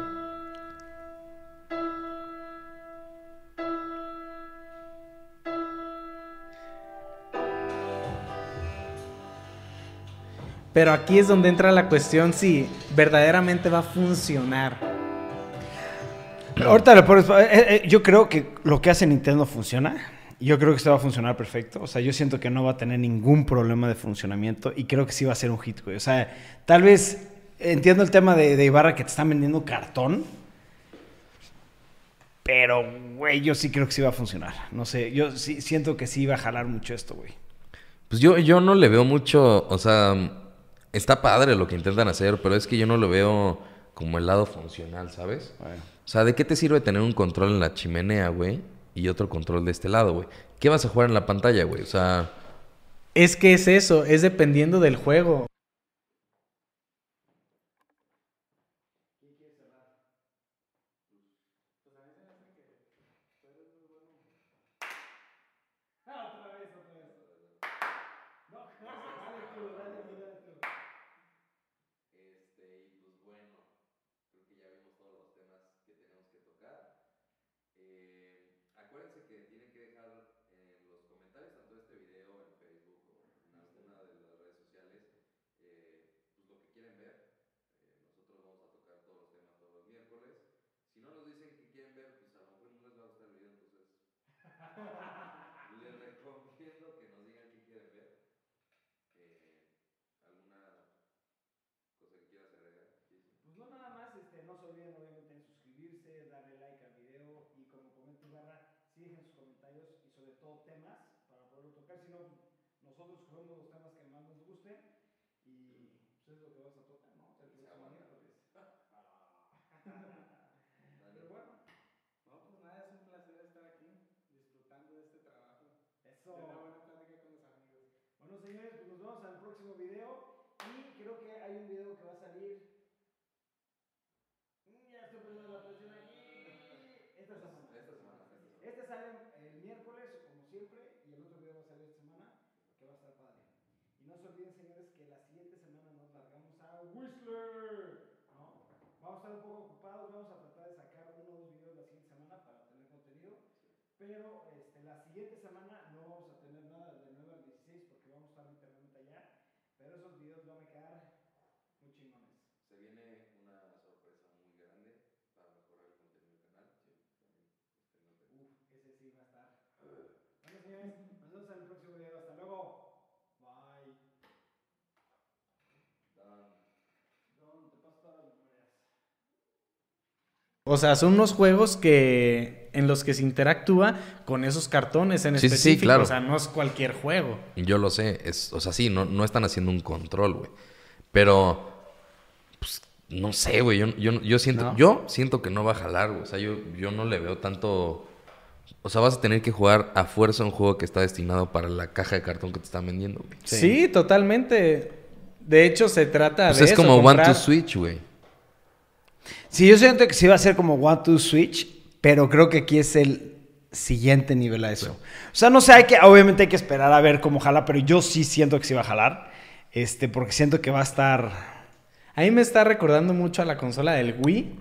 Pero aquí es donde entra la cuestión si verdaderamente va a funcionar. Ahorita le pones- eh, eh, yo creo que lo que hace Nintendo funciona. Yo creo que esto va a funcionar perfecto. O sea, yo siento que no va a tener ningún problema de funcionamiento y creo que sí va a ser un hit, güey. O sea, tal vez entiendo el tema de, de Ibarra que te están vendiendo cartón. Pero, güey, yo sí creo que sí va a funcionar. No sé, yo sí siento que sí va a jalar mucho esto, güey. Pues yo, yo no le veo mucho, o sea, está padre lo que intentan hacer, pero es que yo no lo veo como el lado funcional, ¿sabes? O sea, ¿de qué te sirve tener un control en la chimenea, güey? Y otro control de este lado, güey. ¿Qué vas a jugar en la pantalla, güey? O sea, Es que es eso, es dependiendo del juego. acuérdense que tienen que dejar en los comentarios, tanto de este video, en Facebook o Les recomiendo que nos digan qué quieren ver. Eh, ¿Alguna cosa que quieras agregar? Jason? Pues no nada más, este, no se olviden obviamente en suscribirse, darle like al video y como comenta Ibarra, sí dejen sus comentarios y sobre todo temas para poderlo tocar, si no, nosotros escogemos los temas que más nos gusten y pues es lo que vamos a tocar, ¿no? El próximo aguanta. miércoles. Pero bueno, No, pues nada, es un placer estar aquí disfrutando de este trabajo. eso. De una buena plática con los amigos. Bueno, señores, pues nos vemos al próximo video. Y creo que hay un video que va a salir. Mm, Ya estoy poniendo la presión aquí. Esta semana. Esta semana, esta semana. Este sale el miércoles, como siempre, y el otro video va a salir esta semana, que va a estar padre. Y no se olviden, señores, que la siguiente semana nos largamos a Whistler. ¿no? Vamos a estar un poco ocupados, vamos a tratar de sacar uno o dos videos la siguiente semana para tener contenido. Pero este, la siguiente semana no vamos a tener nada del 9 al 16 porque vamos a estar literalmente allá. Pero esos videos van a quedar muy chingones. Se viene una sorpresa muy grande para mejorar el contenido del canal. Sí, también estén atentos. Uf, ese sí va a estar. Bueno, señores, nos vemos en el próximo video. Hasta luego. Bye. Dan. Don, te paso todas las memorias. O sea, son unos juegos que en los que se interactúa con esos cartones en Sí, sí, sí, específico. claro. O sea, no es cualquier juego. Yo lo sé, es, o sea, sí, no, no están haciendo un control, güey. Pero, pues, no sé, güey. Yo, yo, yo siento, No. yo siento que no va a jalar, güey. O sea, yo, yo no le veo tanto. O sea, vas a tener que jugar a fuerza un juego que está destinado para la caja de cartón que te están vendiendo, güey. Sí, totalmente. De hecho, se trata Pues de es eso, como One to Switch, güey. Sí, yo siento que sí va a ser como One to Switch, pero creo que aquí es el siguiente nivel a eso. O sea, no sé, hay que, obviamente hay que esperar a ver cómo jala, pero yo sí siento que sí va a jalar. Este, porque siento que va a estar. A mí me está recordando mucho a la consola del Wii.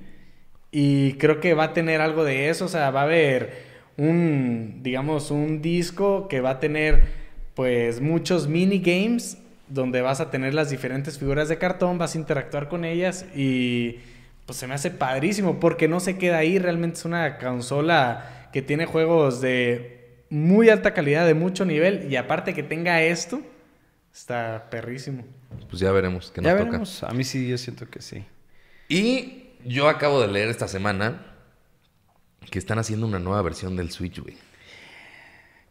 Y creo que va a tener algo de eso. O sea, va a haber un, digamos, un disco que va a tener, pues, muchos minigames donde vas a tener las diferentes figuras de cartón, vas a interactuar con ellas y pues se me hace padrísimo porque no se queda ahí. Realmente es una consola que tiene juegos de muy alta calidad, de mucho nivel y aparte que tenga esto, está perrísimo. Pues ya veremos qué nos Ya toca. veremos. A mí sí, yo siento que sí. Y yo acabo de leer esta semana que están haciendo una nueva versión del Switch, güey.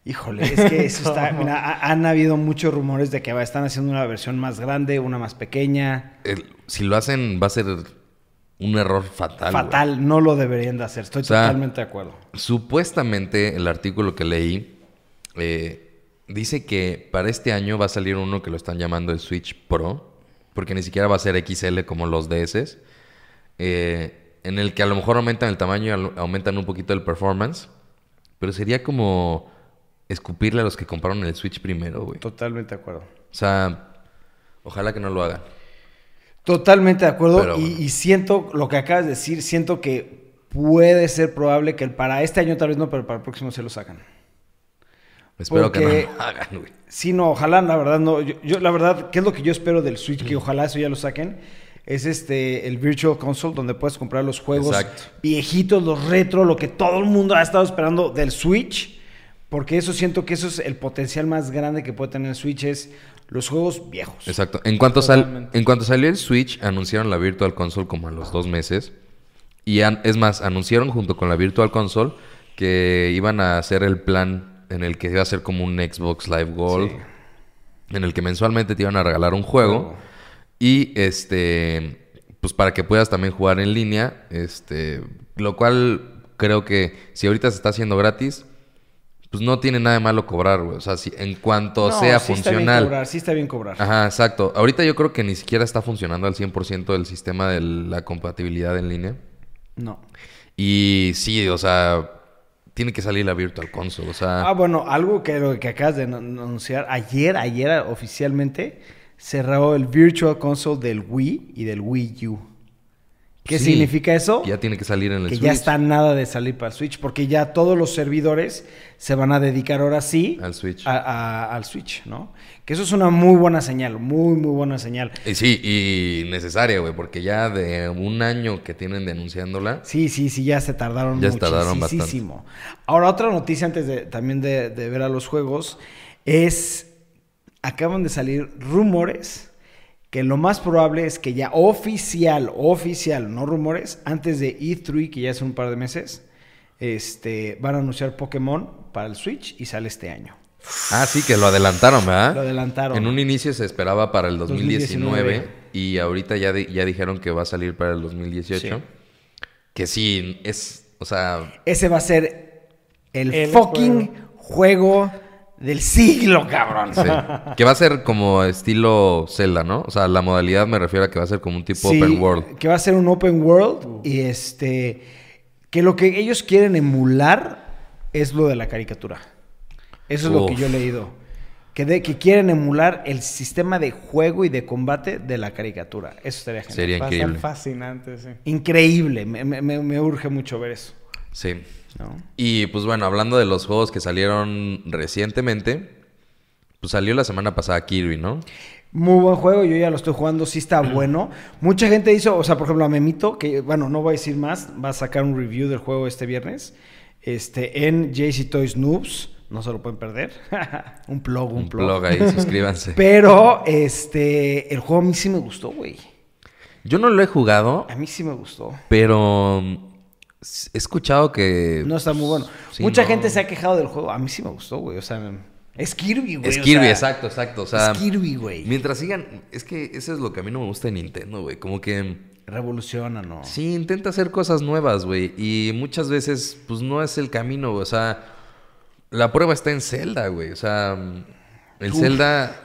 Híjole, es que eso está. Mira, ha- han habido muchos rumores de que va- están haciendo una versión más grande, una más pequeña. El- si lo hacen, va a ser un error fatal. Fatal, no lo deberían de hacer. Estoy O sea, totalmente de acuerdo. Supuestamente, el artículo que leí eh, dice que para este año va a salir uno que lo están llamando el Switch Pro, porque ni siquiera va a ser XL como los DS, eh, en el que a lo mejor aumentan el tamaño y aumentan un poquito el performance, pero sería como escupirle a los que compraron el Switch primero, güey. Totalmente de acuerdo. O sea, ojalá que no lo hagan. Totalmente de acuerdo. Pero y, siento lo que acabas de decir, siento que puede ser probable que el- para este año tal vez no, pero para el próximo se lo sacan. Espero que no lo hagan, güey. Sí, no, ojalá, la verdad, no. Yo, yo, la verdad, ¿qué es lo que yo espero del Switch? Que ojalá eso ya lo saquen. Es este, el Virtual Console, donde puedes comprar los juegos Exacto. viejitos, los retro, lo que todo el mundo ha estado esperando del Switch. Porque eso siento que eso es el potencial más grande que puede tener el Switch, es los juegos viejos. Exacto. En cuanto, sal- en cuanto salió el Switch, anunciaron la Virtual Console como a los dos meses. Y an- es más, anunciaron junto con la Virtual Console que iban a hacer el plan en el que iba a ser como un Xbox Live Gold. Sí. En el que mensualmente te iban a regalar un juego. Juego. Y este. Pues para que puedas también jugar en línea. Este. Lo cual creo que si ahorita se está haciendo gratis. Pues no tiene nada de malo cobrar, güey. O sea, si en cuanto No, sea sí Está bien funcional. cobrar, sí está bien cobrar. Ajá, exacto. Ahorita yo creo que ni siquiera está funcionando al 100% el sistema de la compatibilidad en línea. No. Y sí, o sea, tiene que salir la Virtual Console. O sea, Ah, bueno, algo que, lo que acabas de an- anunciar. Ayer, ayer oficialmente cerró el Virtual Console del Wii y del Wii U. ¿Qué Sí, significa eso? Ya tiene que salir en el que Switch. ya está nada de salir para el Switch, porque ya todos los servidores se van a dedicar ahora sí Al Switch. a- a- al Switch, ¿no? Que eso es una muy buena señal, muy, muy buena señal. Y sí, y necesaria, güey, porque ya de un año que tienen denunciándola. Sí, sí, sí, ya se tardaron Ya tardaron muchísimo. Ahora, otra noticia antes de también de, de ver a los juegos es, acaban de salir rumores que lo más probable es que ya oficial, oficial, no rumores, antes de E3, que ya es un par de meses, este, van a anunciar Pokémon para el Switch y sale este año. Ah, sí, que lo adelantaron, ¿verdad? Lo adelantaron. En un inicio se esperaba para el 2019, 2019. y ahorita ya, di- ya dijeron que va a salir para el 2018. Sí. Que sí, es, o sea, Ese va a ser el, El fucking juego. Del siglo, cabrón. sí. que va a ser como estilo Zelda, ¿no? O sea, la modalidad me refiero a que va a ser como un tipo Sí, open world. Que va a ser un open world y este que lo que ellos quieren emular es lo de la caricatura. Eso es lo que yo he leído. Que, de, que quieren emular el sistema de juego y de combate de la caricatura. Eso estaría genial. Sería increíble. fascinante, sí. Increíble. Me, me- me- me urge mucho ver eso. Sí. ¿No? Y pues bueno, hablando de los juegos que salieron recientemente, pues salió la semana pasada Kirby, ¿no? Muy buen juego, yo ya lo estoy jugando, sí está bueno. Mucha gente hizo, o sea, por ejemplo, a Memito, que bueno, no voy a decir más, va a sacar un review del juego este viernes, este, en JC Toys Noobs, no se lo pueden perder. un plug, un, Un plug. blog ahí, suscríbanse. Pero, este, el juego a mí sí me gustó, güey. Yo no lo he jugado, A mí sí me gustó. pero he escuchado que... No está muy bueno. Sí, Mucha no. gente se ha quejado del juego, a mí sí me gustó, güey. O sea, es Kirby, güey. Es o Kirby, sea, exacto, exacto. O sea, es Kirby, güey. mientras sigan... Es que eso es lo que a mí no me gusta de Nintendo, güey. Como que... Revoluciona, ¿no? Sí, intenta hacer cosas nuevas, güey. Y muchas veces, pues no es el camino, güey. O sea, la prueba está en Zelda, güey. O sea, el Uf. Zelda...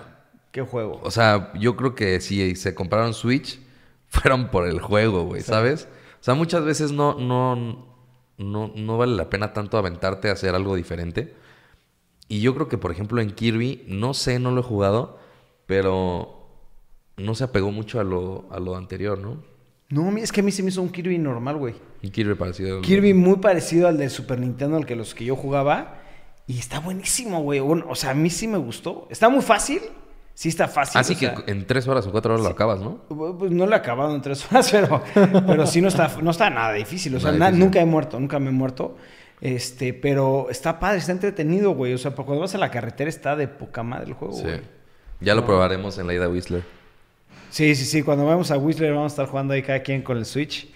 ¿Qué juego? O sea, yo creo que si se compraron Switch, fueron por el juego, güey, ¿sabes? O sea, muchas veces no, no, no, no vale la pena tanto aventarte a hacer algo diferente. Y yo creo que, por ejemplo, en Kirby, no sé, no lo he jugado, pero no se apegó mucho a lo, a lo anterior, ¿no? No, es que a mí se me hizo un Kirby normal, güey. Un Kirby parecido. al- Kirby muy parecido al de Super Nintendo, al que los que yo jugaba. Y está buenísimo, güey. Bueno, o sea, a mí sí me gustó. Está muy fácil. Sí está fácil. Así que sea, en tres horas o cuatro horas lo acabas, ¿no? Pues no lo he acabado en tres horas, pero, pero sí no está, no está nada difícil. O sea, Nada na- difícil. nunca he muerto, nunca me he muerto. Este, pero está padre, está entretenido, güey. O sea, cuando vas a la carretera está de poca madre el juego, Sí. güey. Ya lo probaremos en la ida a Whistler. Sí, sí, sí. Cuando vamos a Whistler vamos a estar jugando ahí cada quien con el Switch.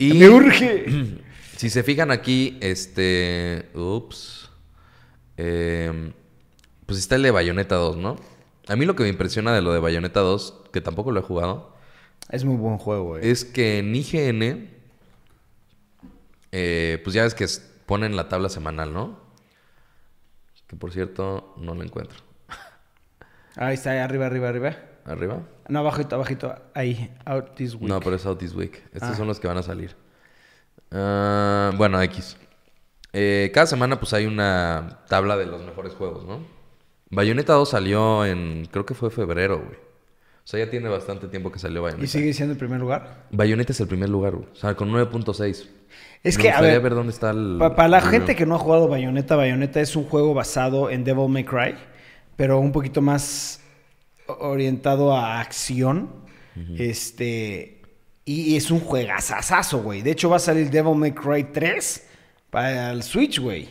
Y ¡Me urge! Si se fijan aquí, este. Ups. Eh, pues está el de Bayonetta 2, ¿no? A mí lo que me impresiona de lo de Bayonetta 2, que tampoco lo he jugado, Es muy buen juego, güey. es que en IGN. eh, pues ya ves que ponen la tabla semanal, ¿no? Que por cierto, no la encuentro. Ahí está, ahí arriba, arriba, arriba. ¿Arriba? No, abajito, abajito. Ahí, out this week. No, pero es Out This Week. Estos Ah. son los que van a salir. Ah, bueno, X. Eh, cada semana pues hay una tabla de los mejores juegos, ¿no? Bayonetta 2 salió en, creo que fue febrero, güey. O sea, ya tiene bastante tiempo que salió Bayonetta. ¿Y sigue siendo el primer lugar? Bayonetta es el primer lugar, güey. O sea, con 9.6. Es Me que, a ver, dónde está el... Pa- para la el gente que no ha jugado Bayonetta, Bayonetta es un juego basado en Devil May Cry, pero un poquito más orientado a acción. Este. Y es un juegazazazo, güey. De hecho, va a salir Devil May Cry 3 para el Switch, güey.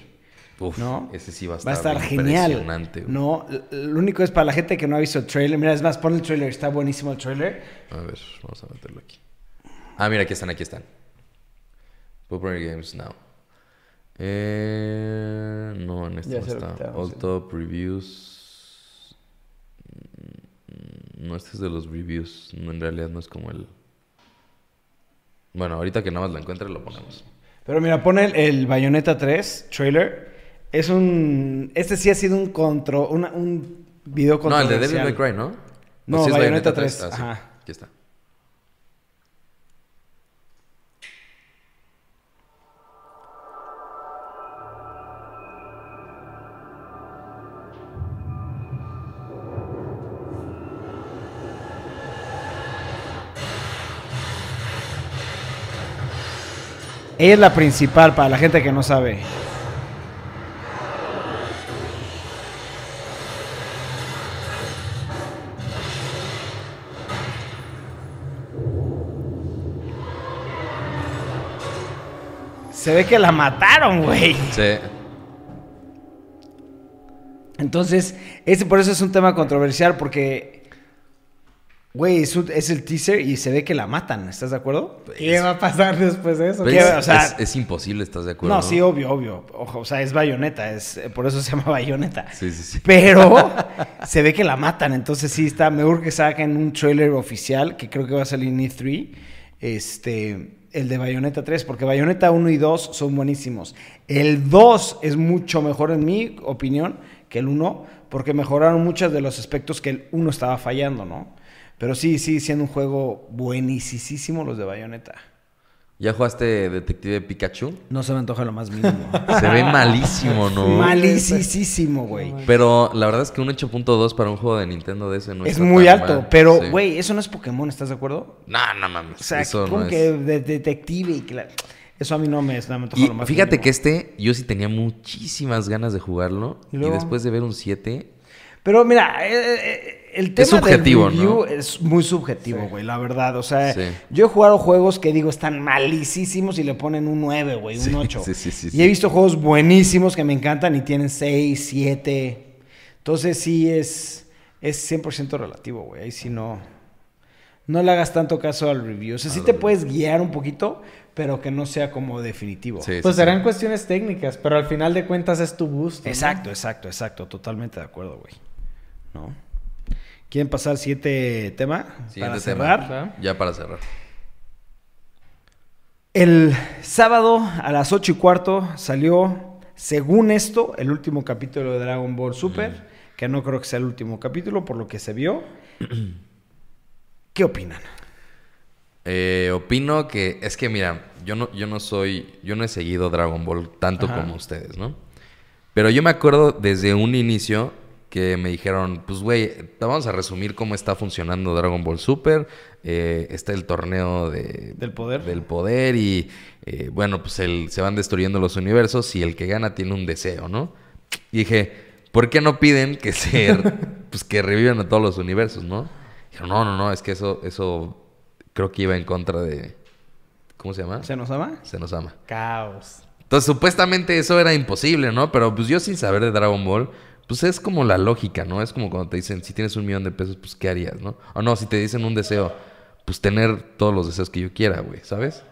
Uf, ¿No? ese sí va a Va a estar, estar genial. impresionante, güey. No, lo único es para la gente que no ha visto el trailer. Mira, es más, pon el trailer, está buenísimo el trailer. A ver, vamos a meterlo aquí. Ah, mira, aquí están, aquí están. Popular Games Now. Eh, no, en este Ya no está. All. Top Reviews. No, este es de los reviews. No, en realidad no es como el. Bueno, ahorita que nada más lo encuentre lo ponemos. Pero mira, pon el, el Bayonetta 3 trailer. Es un. Este sí ha sido un contro. una- un video No, el de controversial. Devil May Cry, ¿no? No, ¿O sí es Bayonetta 3, Ah, sí. ajá. Aquí está. Ella es la principal para la gente que no sabe. Se ve que la mataron, güey. Sí. Entonces, ese por eso es un tema controversial porque, güey, es, un- es el teaser y se ve que la matan, ¿estás de acuerdo? ¿Qué va a pasar después de eso? ¿Qué? es, O sea- es- es imposible, ¿estás de acuerdo? No, sí, obvio, obvio. Ojo, o sea, es bayoneta, es, por eso se llama bayoneta. Sí, sí, sí. Pero se ve que la matan, entonces sí está, me urge que saquen un trailer oficial, que creo que va a salir en E3, este, el de Bayonetta 3, porque Bayonetta 1 y 2 son buenísimos. El 2 es mucho mejor en mi opinión que el 1, porque mejoraron muchos de los aspectos que el 1 estaba fallando, ¿no? Pero sí, sí, siendo un juego buenísimo los de Bayonetta. ¿Ya jugaste Detective Pikachu? No se me antoja lo más mínimo. Se ve malísimo, ¿no? Malísimo, güey. Pero la verdad es que un 8.2 para un juego de Nintendo de ese no Es está muy tan alto, mal. pero, Sí. güey, eso no es Pokémon, ¿estás de acuerdo? No, no mames. O sea, eso como no es. que de detective y la- Eso a mí no me, no me antoja Y lo más fíjate mínimo. que este, yo sí tenía muchísimas ganas de jugarlo. ¿Y después de ver un 7, Pero mira, eh, eh, el tema subjetivo, del review ¿no? es muy subjetivo, güey, la verdad. O sea, Sí. yo he jugado juegos que digo están malísimos y le ponen un 9, güey, un Sí, 8. sí, sí, sí, y sí. he visto juegos buenísimos que me encantan y tienen 6, 7. Entonces sí es, es 100% relativo, güey. Ahí sí no... No le hagas tanto caso al review. O sea, sí te review. puedes guiar un poquito, pero que no sea como definitivo. Sí, Pues sí, serán sí. cuestiones técnicas, pero al final de cuentas es tu gusto. ¿no? Exacto, exacto, exacto. Totalmente de acuerdo, güey. ¿No? ¿Quieren pasar al siguiente tema? Siguiente para cerrar. Ya para cerrar. El sábado a las 8 y cuarto salió, según esto, el último capítulo de Dragon Ball Super, que no creo que sea el último capítulo, por lo que se vio. ¿Qué opinan? Eh, opino que es que mira, yo no, yo no soy, yo no he seguido Dragon Ball tanto Ajá. como ustedes, ¿no? Pero yo me acuerdo desde un inicio que me dijeron, pues güey, vamos a resumir cómo está funcionando Dragon Ball Super. Eh, está el torneo de, Del poder. del poder y eh, bueno, pues el, se van destruyendo los universos y el que gana tiene un deseo, ¿no? Y dije, ¿por qué no piden que se, pues que revivan a todos los universos, no? Dijeron, no, no, no, es que eso, eso creo que iba en contra de, ¿cómo se llama? ¿Se nos ama? Se nos ama. Caos. Entonces, supuestamente eso era imposible, ¿no? Pero pues yo sin saber de Dragon Ball, pues es como la lógica, ¿no? Es como cuando te dicen, si tienes un millón de pesos, pues ¿qué harías, no? O no, si te dicen un deseo, pues tener todos los deseos que yo quiera, güey, ¿sabes?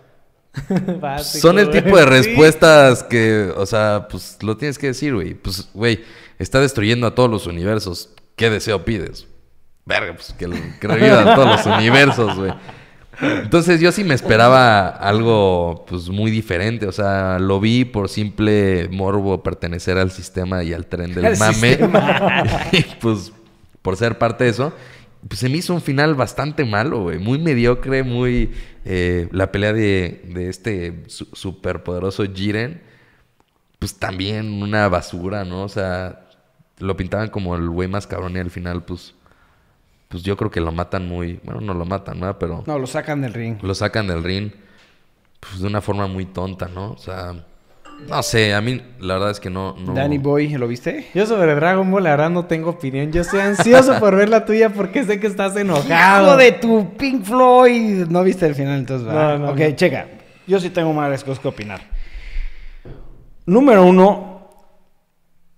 Básico, Son el tipo de Sí. respuestas que, o sea, pues lo tienes que decir, güey. Pues, güey, está destruyendo a todos los universos. ¿Qué deseo pides? Verga, pues que, que revivan todos los universos, güey. Entonces yo sí me esperaba algo, pues, muy diferente. O sea, lo vi por simple morbo pertenecer al sistema y al tren del mame. y pues, por ser parte de eso, pues se me hizo un final bastante malo, güey. Muy mediocre, muy... eh, la pelea de, de este su- superpoderoso Jiren, pues también una basura, ¿no? O sea, lo pintaban como el güey más cabrón y al final, pues... Pues yo creo que lo matan muy... Bueno, no lo matan, ¿no? Pero No, lo sacan del ring. lo sacan del ring pues de una forma muy tonta, ¿no? O sea, no sé, a mí la verdad es que no... no... Danny Boy, ¿lo viste? Yo sobre Dragon Ball, la verdad, no tengo opinión. Yo estoy ansioso por ver la tuya porque sé que estás enojado. Hijo de tu Pink Floyd. No viste el final, entonces, ¿verdad? No, no, ok, no. checa. Yo sí tengo más cosas que opinar. Número uno,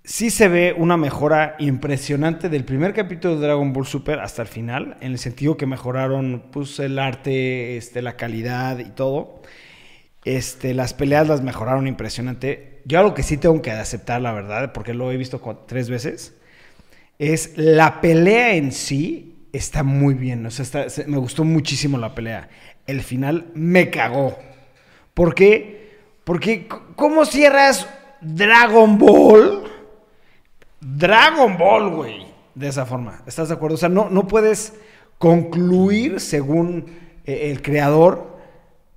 sí se ve una mejora impresionante del primer capítulo de Dragon Ball Super hasta el final, en el sentido que mejoraron pues, el arte, este, la calidad y todo. Este, las peleas las mejoraron impresionante. Yo algo que sí tengo que aceptar, la verdad, porque lo he visto tres veces, es la pelea en sí está muy bien. Me gustó muchísimo la pelea. El final me cagó. ¿Por qué? Porque, ¿cómo cierras Dragon Ball? Dragon Ball, güey. De esa forma. ¿Estás de acuerdo? O sea, no, no puedes concluir, según eh, el creador,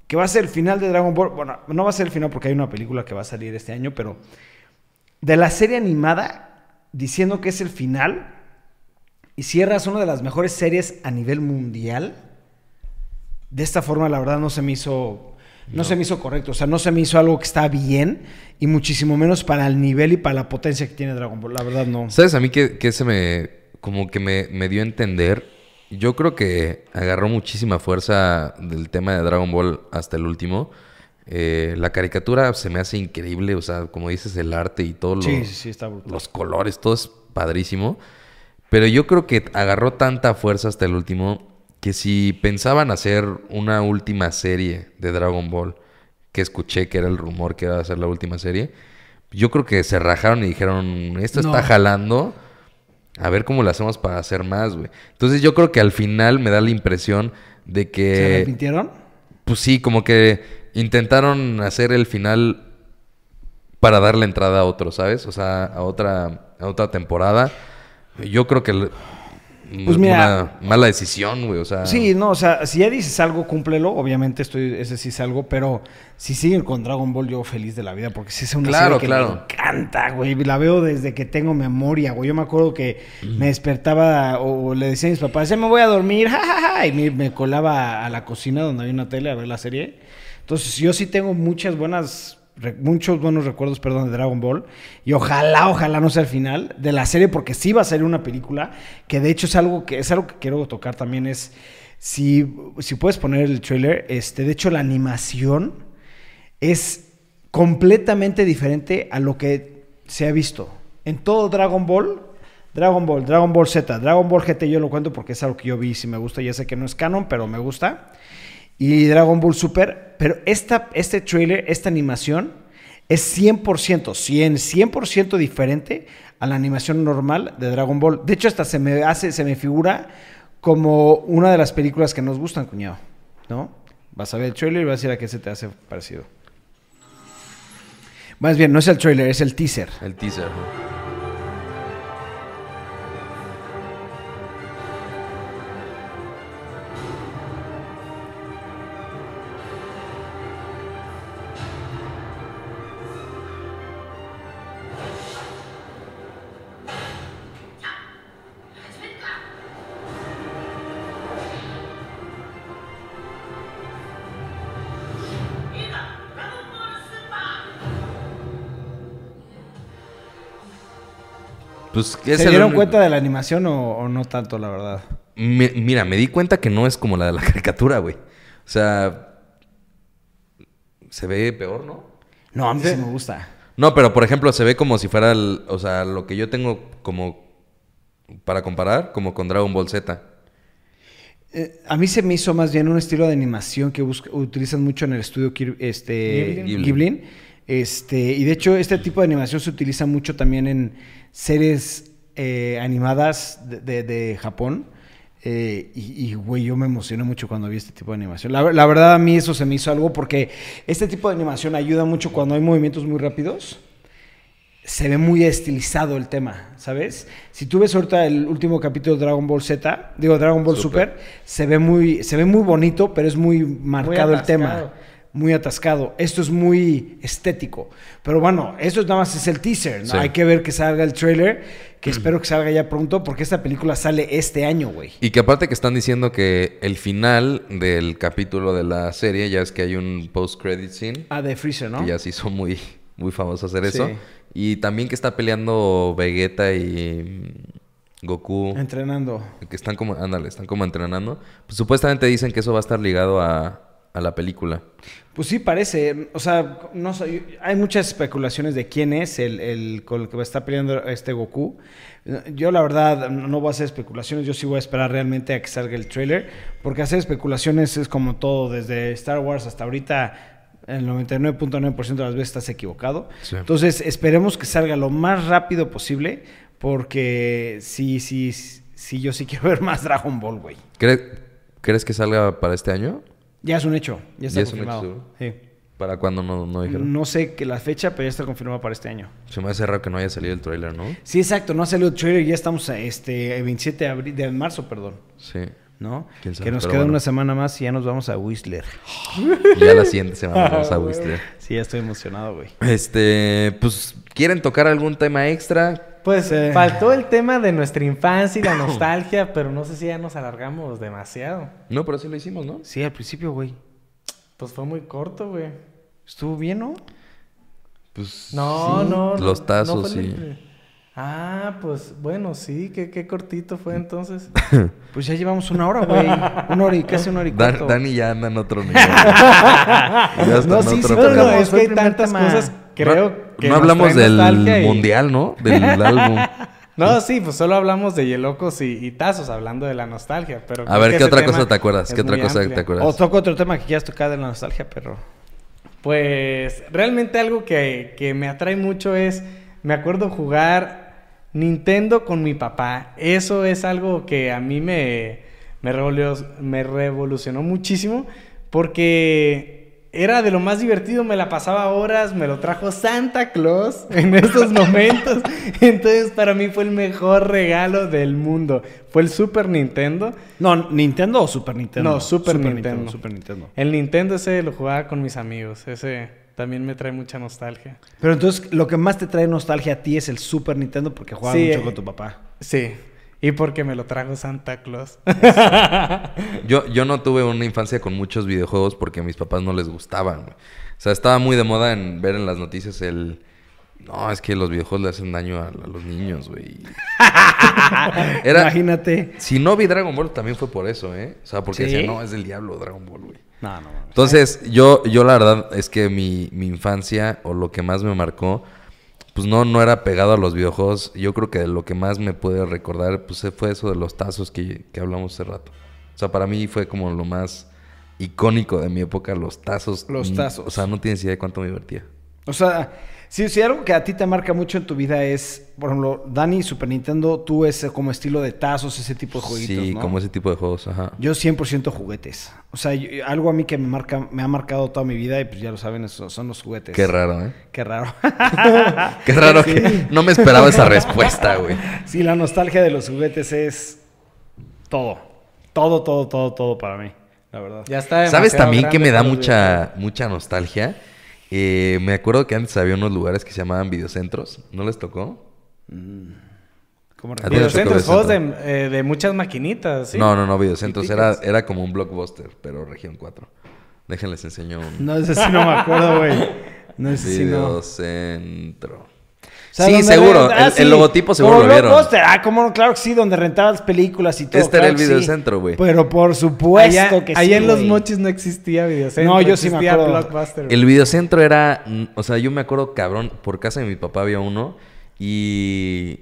que va a ser el final de Dragon Ball. Bueno, no va a ser el final porque hay una película que va a salir este año, pero de la serie animada, diciendo que es el final, y cierras una de las mejores series a nivel mundial. De esta forma, la verdad, no se me hizo. No, se me hizo correcto, o sea, no se me hizo algo que está bien y muchísimo menos para el nivel y para la potencia que tiene Dragon Ball. La verdad, no. ¿Sabes a mí que, que se me... como que me, me dio a entender? Yo creo que agarró muchísima fuerza del tema de Dragon Ball hasta el último. Eh, la caricatura se me hace increíble, o sea, como dices, el arte y todo lo- Sí, sí, sí, está brutal. los colores, todo es padrísimo. Pero yo creo que agarró tanta fuerza hasta el último que si pensaban hacer una última serie de Dragon Ball, que escuché que era el rumor que iba a ser la última serie, yo creo que se rajaron y dijeron, esto No. está jalando, a ver cómo lo hacemos para hacer más, güey. Entonces yo creo que al final me da la impresión de ¿Se que... arrepintieron? Pues sí, como que intentaron hacer el final para darle entrada a otro, ¿sabes? O sea, a otra, a otra temporada. Yo creo que... le- Pues mira- una mala decisión, güey. O sea... Sí, no, o sea, si ya dices algo, cúmplelo. Obviamente, estoy, ese sí es algo, pero si siguen con Dragon Ball, yo feliz de la vida, porque sí es una Claro, serie que claro. me encanta, güey. La veo desde que tengo memoria, güey. Yo me acuerdo que me despertaba o le decía a mis papás, ya me voy a dormir, jajaja, y me, me colaba a la cocina donde había una tele a ver la serie. Entonces, yo sí tengo muchas buenas. Muchos buenos recuerdos, perdón, de Dragon Ball. Y ojalá, ojalá no sea el final de la serie, porque sí va a salir una película. Que de hecho es algo que es algo que quiero tocar también. Es si, si puedes poner el trailer, este, de hecho, la animación es completamente diferente a lo que se ha visto. En todo Dragon Ball, Dragon Ball, Dragon Ball Z, Dragon Ball GT, yo lo cuento porque es algo que yo vi y si me gusta. Ya sé que no es canon, pero me gusta. Y Dragon Ball Super. Pero esta, este trailer, esta animación, es 100%, 100, 100% diferente a la animación normal de Dragon Ball. De hecho, hasta se me hace, se me figura como una de las películas que nos gustan, cuñado. ¿No? Vas a ver el trailer y vas a decir a qué se te hace parecido. Más bien, no es el trailer, es el teaser. El teaser. ¿no? Pues, es ¿Se dieron cuenta de la animación o, o no tanto, la verdad? Mi- mira, me di cuenta que no es como la de la caricatura, güey. O sea... Se ve peor, ¿no? No, a mí sí me gusta. No, pero por ejemplo, se ve como si fuera, el- o sea, lo que yo tengo como para comparar, como con Dragon Ball Z. Eh, a mí se me hizo más bien un estilo de animación que busca- utilizan mucho en el estudio este, Ghibli. Ghibli. Este, y de hecho, este tipo de animación se utiliza mucho también en series eh, animadas de, de- de Japón. Eh, y, güey, yo me emocioné mucho cuando vi este tipo de animación. La, la verdad, a mí eso se me hizo algo porque este tipo de animación ayuda mucho cuando hay movimientos muy rápidos se ve muy estilizado el tema, ¿sabes? Si tú ves ahorita el último capítulo de Dragon Ball Z, digo Dragon Ball Super, Super. se ve muy se ve muy bonito, pero es muy marcado el tema. Muy atascado. Esto es muy estético. Pero bueno, esto nada más es el teaser, ¿no? Sí. Hay que ver que salga el trailer, que espero que salga ya pronto porque esta película sale este año, güey. Y que aparte que están diciendo que el final del capítulo de la serie, ya es que hay un post-credit scene, Ah, de Freezer, ¿no? que ya se hizo muy, muy famoso hacer Sí. eso. Y también que está peleando Vegeta y mm, Goku. Entrenando. Que están como, ándale, están como entrenando. Pues supuestamente dicen que eso va a estar ligado a, a la película. Pues sí, parece. O sea, no sé, hay muchas especulaciones de quién es el, el con el que está peleando este Goku. Yo la verdad no voy a hacer especulaciones, yo sí voy a esperar realmente a que salga el trailer, porque hacer especulaciones es como todo, desde Star Wars hasta ahorita, el 99.9% de las veces estás equivocado. Sí. Entonces esperemos que salga lo más rápido posible, porque sí, sí, sí, yo sí quiero ver más Dragon Ball, güey. ¿Cre- ¿Crees que salga para este año? Ya es un hecho, ya está Ya es un hecho, confirmado. Sí. ¿Para cuándo no, no dijeron? No sé que la fecha, pero ya está confirmada para este año. Se me hace raro que no haya salido el tráiler, ¿no? Sí, exacto, no ha salido el trailer, ya estamos a este el 27 de, abril, de marzo, perdón, Sí. ¿No? Quién sabe, Que nos pero queda bueno. una semana más y ya nos vamos a Whistler. Y ya la siguiente semana vamos a Whistler. Sí, ya estoy emocionado, güey. Este, pues, ¿quieren tocar algún tema extra? Pues Sí. faltó el tema de nuestra infancia y la nostalgia, pero no sé si ya nos alargamos demasiado. No, pero sí lo hicimos, ¿no? Sí, al principio, güey. Pues fue muy corto, güey. Estuvo bien, ¿no? Pues. No, sí, no. no- Los no tazos, sí. el- Ah, pues bueno, sí, qué, qué cortito fue entonces. Pues ya llevamos una hora, güey. Una hora y casi una hora y Dan- cuarto. Dani ya anda en otro nivel. ya está No, en sí, otro sí, No, no, es que hay tantas tema. cosas, creo no, que no hablamos del nostalgia y- mundial, ¿no? Del álbum. No, sí, pues solo hablamos de Yelocos y, y Tazos, hablando de la nostalgia. Pero A ver, ¿qué otra cosa te acuerdas? ¿Qué otra cosa amplia. te acuerdas? O toco otro tema que quieras tocar de la nostalgia, pero... Pues realmente algo que, que me atrae mucho es, me acuerdo jugar Nintendo con mi papá. Eso es algo que a mí me, me, revolu- me revolucionó muchísimo porque era de lo más divertido, me la pasaba horas, me lo trajo Santa Claus en esos momentos. Entonces para mí fue el mejor regalo del mundo. Fue el Super Nintendo. No, ¿Nintendo o Super Nintendo? No, Super Nintendo. Super Nintendo. El Nintendo ese lo jugaba con mis amigos. Ese también me trae mucha nostalgia. Pero entonces, lo que más te trae nostalgia a ti es el Super Nintendo porque jugabas Sí, mucho eh. con tu papá. Sí. Y porque me lo trajo Santa Claus. Yo, yo no tuve una infancia con muchos videojuegos porque a mis papás no les gustaban. güey. O sea, estaba muy de moda en ver en las noticias el... No, es que los videojuegos le hacen daño a, a los niños, güey. Era... Imagínate. Si no vi Dragon Ball también fue por eso, ¿eh? O sea, porque ¿Sí? decían, no, es del diablo Dragon Ball, güey. No, no. Entonces, yo, yo la verdad es que mi, mi infancia o lo que más me marcó, pues no, no era pegado a los videojuegos. Yo creo que lo que más me puede recordar, pues fue eso de los tazos que, que hablamos hace rato. O sea, para mí fue como lo más icónico de mi época, los tazos. Los Mm, tazos. O sea, no tienes idea de cuánto me divertía. O sea, si, si algo que a ti te marca mucho en tu vida es, por ejemplo, Dani, Super Nintendo, tú ese como estilo de tazos, ese tipo de jueguitos, sí, ¿no? como ese tipo de juegos, ajá. Yo 100% juguetes. O sea, yo- algo a mí que me marca, me ha marcado toda mi vida y pues ya lo saben, eso, son los juguetes. Qué raro, ¿eh? Qué raro. Qué raro que no me esperaba esa respuesta, güey. sí, la nostalgia de los juguetes es todo. Todo, todo, todo, todo para mí, la verdad. Ya está. ¿Sabes también que me da mucha, mucha nostalgia? Eh, me acuerdo que antes había unos lugares que se llamaban videocentros. ¿No les tocó? ¿Cómo A ti recuerdas? te Videocentros, juegos de, eh, de muchas maquinitas, ¿sí? No, no, no, videocentros. ¿Y Era, era como un blockbuster, pero región 4. Déjenles enseño un No, ese sí no me acuerdo, güey. No, ese sí no. videocentro. O sea, sí, seguro. renta- ah, el, sí, el logotipo seguro como lo vieron. Blockbuster. Ah, como no, claro que sí, donde rentabas películas y todo. Este era el videocentro, güey. Pero por supuesto allá, que sí. allá en Los. Mochis no existía videocentro. No, yo sí me acuerdo. Blockbuster. El videocentro era, mm, o sea, yo me acuerdo cabrón, por casa de mi papá había uno y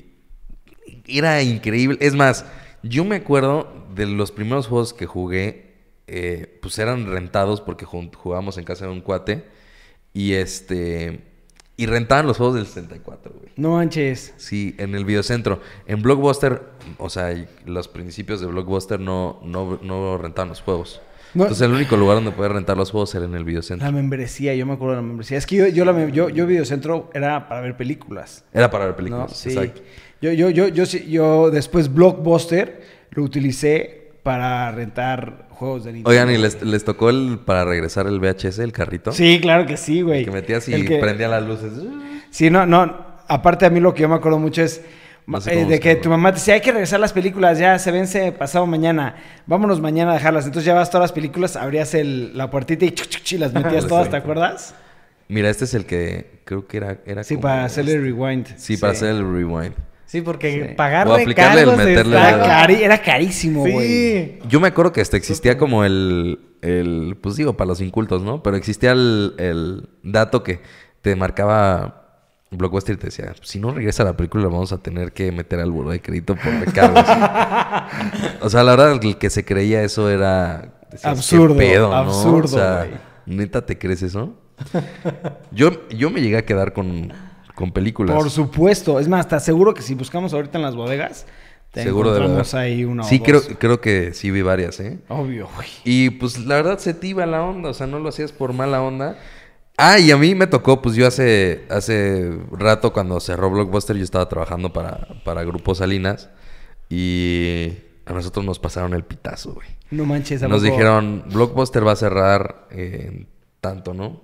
era increíble. Es más, yo me acuerdo de los primeros juegos que jugué, eh, pues eran rentados porque jugábamos en casa de un cuate y este y rentaban los juegos del 64, güey. No manches. Sí, en el videocentro. En Blockbuster, o sea, los principios de Blockbuster no, no, no rentaban los juegos. No- Entonces el único lugar donde podías rentar los juegos era en el videocentro. La membresía, yo me acuerdo de la membresía. Es que yo, yo, la, yo, yo videocentro era para ver películas. Era para ver ¿no? películas, Sí. exacto. Yo, yo, yo, yo, sí- yo después Blockbuster lo utilicé para rentar juegos de Nintendo. Oigan, ¿y les, les tocó el para regresar el VHS, el carrito? Sí, claro que sí, güey. Que metías y El que- prendía las luces. Sí, no, no. Aparte a mí lo que yo me acuerdo mucho es No sé eh, de que tu mamá te decía, hay que regresar las películas, ya se vence pasado mañana, vámonos mañana a dejarlas. Entonces ya vas todas las películas, abrías el, la puertita y, chuc, chuc, chuc, las metías todas, ¿te acuerdas? Mira, este es el que creo que era... era Sí, como para este. rewind. Sí, para hacer el rewind. Sí, porque Sí. pagar O aplicarle el recargos meterle cari- era carísimo, güey. Sí. Yo me acuerdo que hasta existía como el, el... Pues digo, para los incultos, ¿no? Pero existía el, el dato que te marcaba... Blockbuster y te decía, si no regresa la película vamos a tener que meter al buró de crédito por recargos. o sea, la verdad, el que se creía eso era... decías, ¿qué Absurdo, pedo, ¿no? absurdo, O sea. ¿neta te crees eso? Yo, yo me llegué a quedar con, con películas. Por supuesto. Es más, te aseguro que si buscamos ahorita en las bodegas, te Seguro de encontramos verdad. ahí una o Sí, dos. creo, creo que sí vi varias, ¿eh? Obvio, güey. Y pues la verdad se te iba la onda, o sea, no lo hacías por mala onda. Ah, y a mí me tocó, pues yo hace, hace rato cuando cerró Blockbuster, yo estaba trabajando para, para Grupo Salinas y a nosotros nos pasaron el pitazo, güey. No manches. ¿a Nos poco? dijeron, Blockbuster va a cerrar en tanto, ¿no?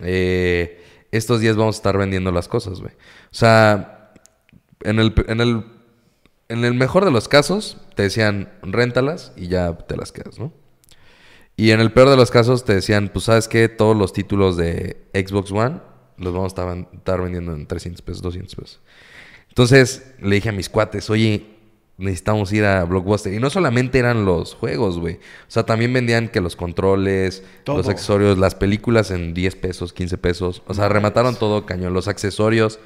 Eh, estos días vamos a estar vendiendo las cosas, güey. O sea, en el, en el, en el mejor de los casos, te decían, réntalas y ya te las quedas, ¿no? Y en el peor de los casos te decían, pues sabes qué, todos los títulos de Xbox One los vamos a estar- vendiendo en 300 pesos, 200 pesos. Entonces le dije a mis cuates, oye, necesitamos ir a Blockbuster. Y no solamente eran los juegos, güey. O sea, también vendían que los controles, Todo. los accesorios, las películas en 10 pesos, 15 pesos. O sea, remataron todo cañón, los accesorios.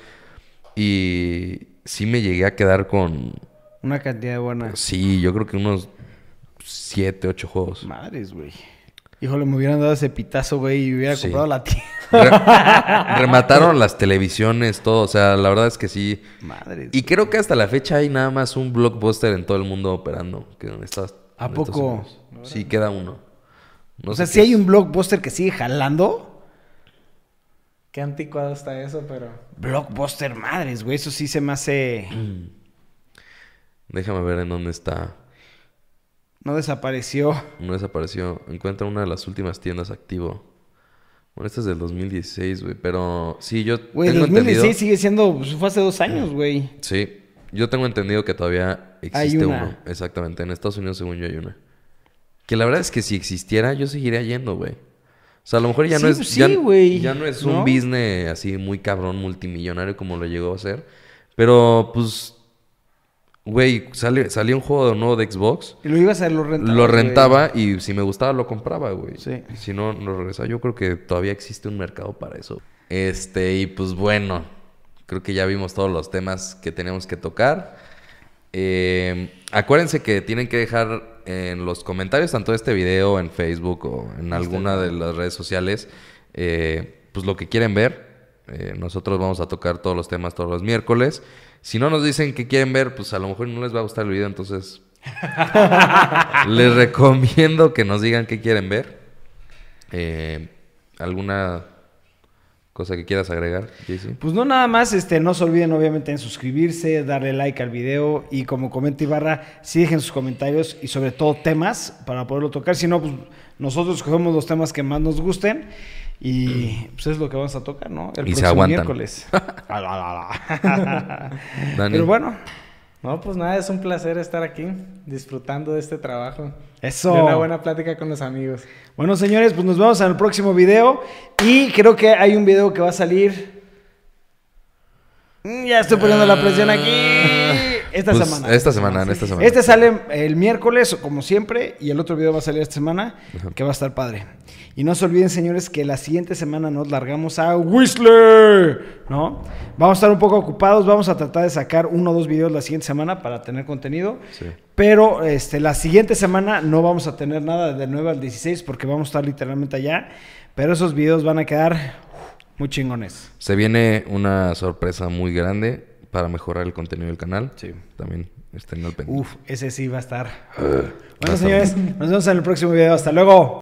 Y sí me llegué a quedar con, Una cantidad buena. sí, yo creo que unos 7, 8 juegos. Madres, güey. Híjole, me hubieran dado ese pitazo, güey, y hubiera Sí. comprado la tienda. Re- remataron las televisiones, todo. O sea, la verdad es que sí. Madres. Y creo que hasta la fecha hay nada más un blockbuster en todo el mundo operando. Que en Estados- ¿A poco? Sí, queda uno. No o sea, si hay un blockbuster que sigue jalando. Qué anticuado está eso, pero... Blockbuster, madres, güey. Eso sí se me hace. Déjame ver en dónde está. No desapareció. No desapareció. Encuentra una de las últimas tiendas activo. Bueno, esta es del 2016, güey. Pero sí, yo Güey, tengo 2016 entendido. sigue siendo. pues, fue hace dos años, güey. Sí, yo tengo entendido que todavía Hay existe una. uno. Exactamente. En Estados Unidos, según yo, hay una. Que la verdad es que si existiera, yo seguiría yendo, güey. O sea, a lo mejor ya no es. pues ya, sí, güey, ya no es ¿no? un business así muy cabrón, multimillonario como lo llegó a ser. Pero, pues. Güey, sale, salía un juego nuevo de Xbox. Y lo ibas a lo rentaba. Lo rentaba y si me gustaba lo compraba, güey. Sí. Si no, lo regresaba. Yo creo que todavía existe un mercado para eso. Este, y pues bueno, creo que ya vimos todos los temas que teníamos que tocar. Eh, acuérdense que tienen que dejar en los comentarios, tanto de este video, en Facebook o en alguna de las redes sociales, eh, pues lo que quieren ver. Eh, nosotros vamos a tocar todos los temas todos los miércoles. Si no nos dicen que quieren ver, pues a lo mejor no les va a gustar el video, entonces les recomiendo que nos digan qué quieren ver. Eh, ¿Alguna cosa que quieras agregar, JC? Pues no nada más, este, no se olviden obviamente en suscribirse, darle like al video y como comenta Ibarra, sí dejen sus comentarios y sobre todo temas para poderlo tocar. Si no, pues nosotros escogemos los temas que más nos gusten y pues es lo que vamos a tocar, ¿no? El Y se próximo aguantan. miércoles. Dani. Pero bueno, No, pues nada, es un placer estar aquí disfrutando de este trabajo. eso. De una buena plática con los amigos. Bueno, señores, pues nos vemos en el próximo video. Y creo que hay un video que va a salir. Mm, Ya estoy poniendo la presión aquí. Esta Pues, semana. esta semana, en esta semana. Este sale el miércoles, como siempre, y el otro video va a salir esta semana, que va a estar padre. Y no se olviden, señores, que la siguiente semana nos largamos a Whistler, ¿no? Vamos a estar un poco ocupados, vamos a tratar de sacar uno o dos videos la siguiente semana para tener contenido. Sí. Pero este, la siguiente semana no vamos a tener nada de 9 al 16 porque vamos a estar literalmente allá. Pero esos videos van a quedar muy chingones. Se viene una sorpresa muy grande para mejorar el contenido del canal. Sí. También estén al pendiente. Uf, ese sí va a estar. Va a Bueno, señores, nos vemos en el próximo video. Hasta luego.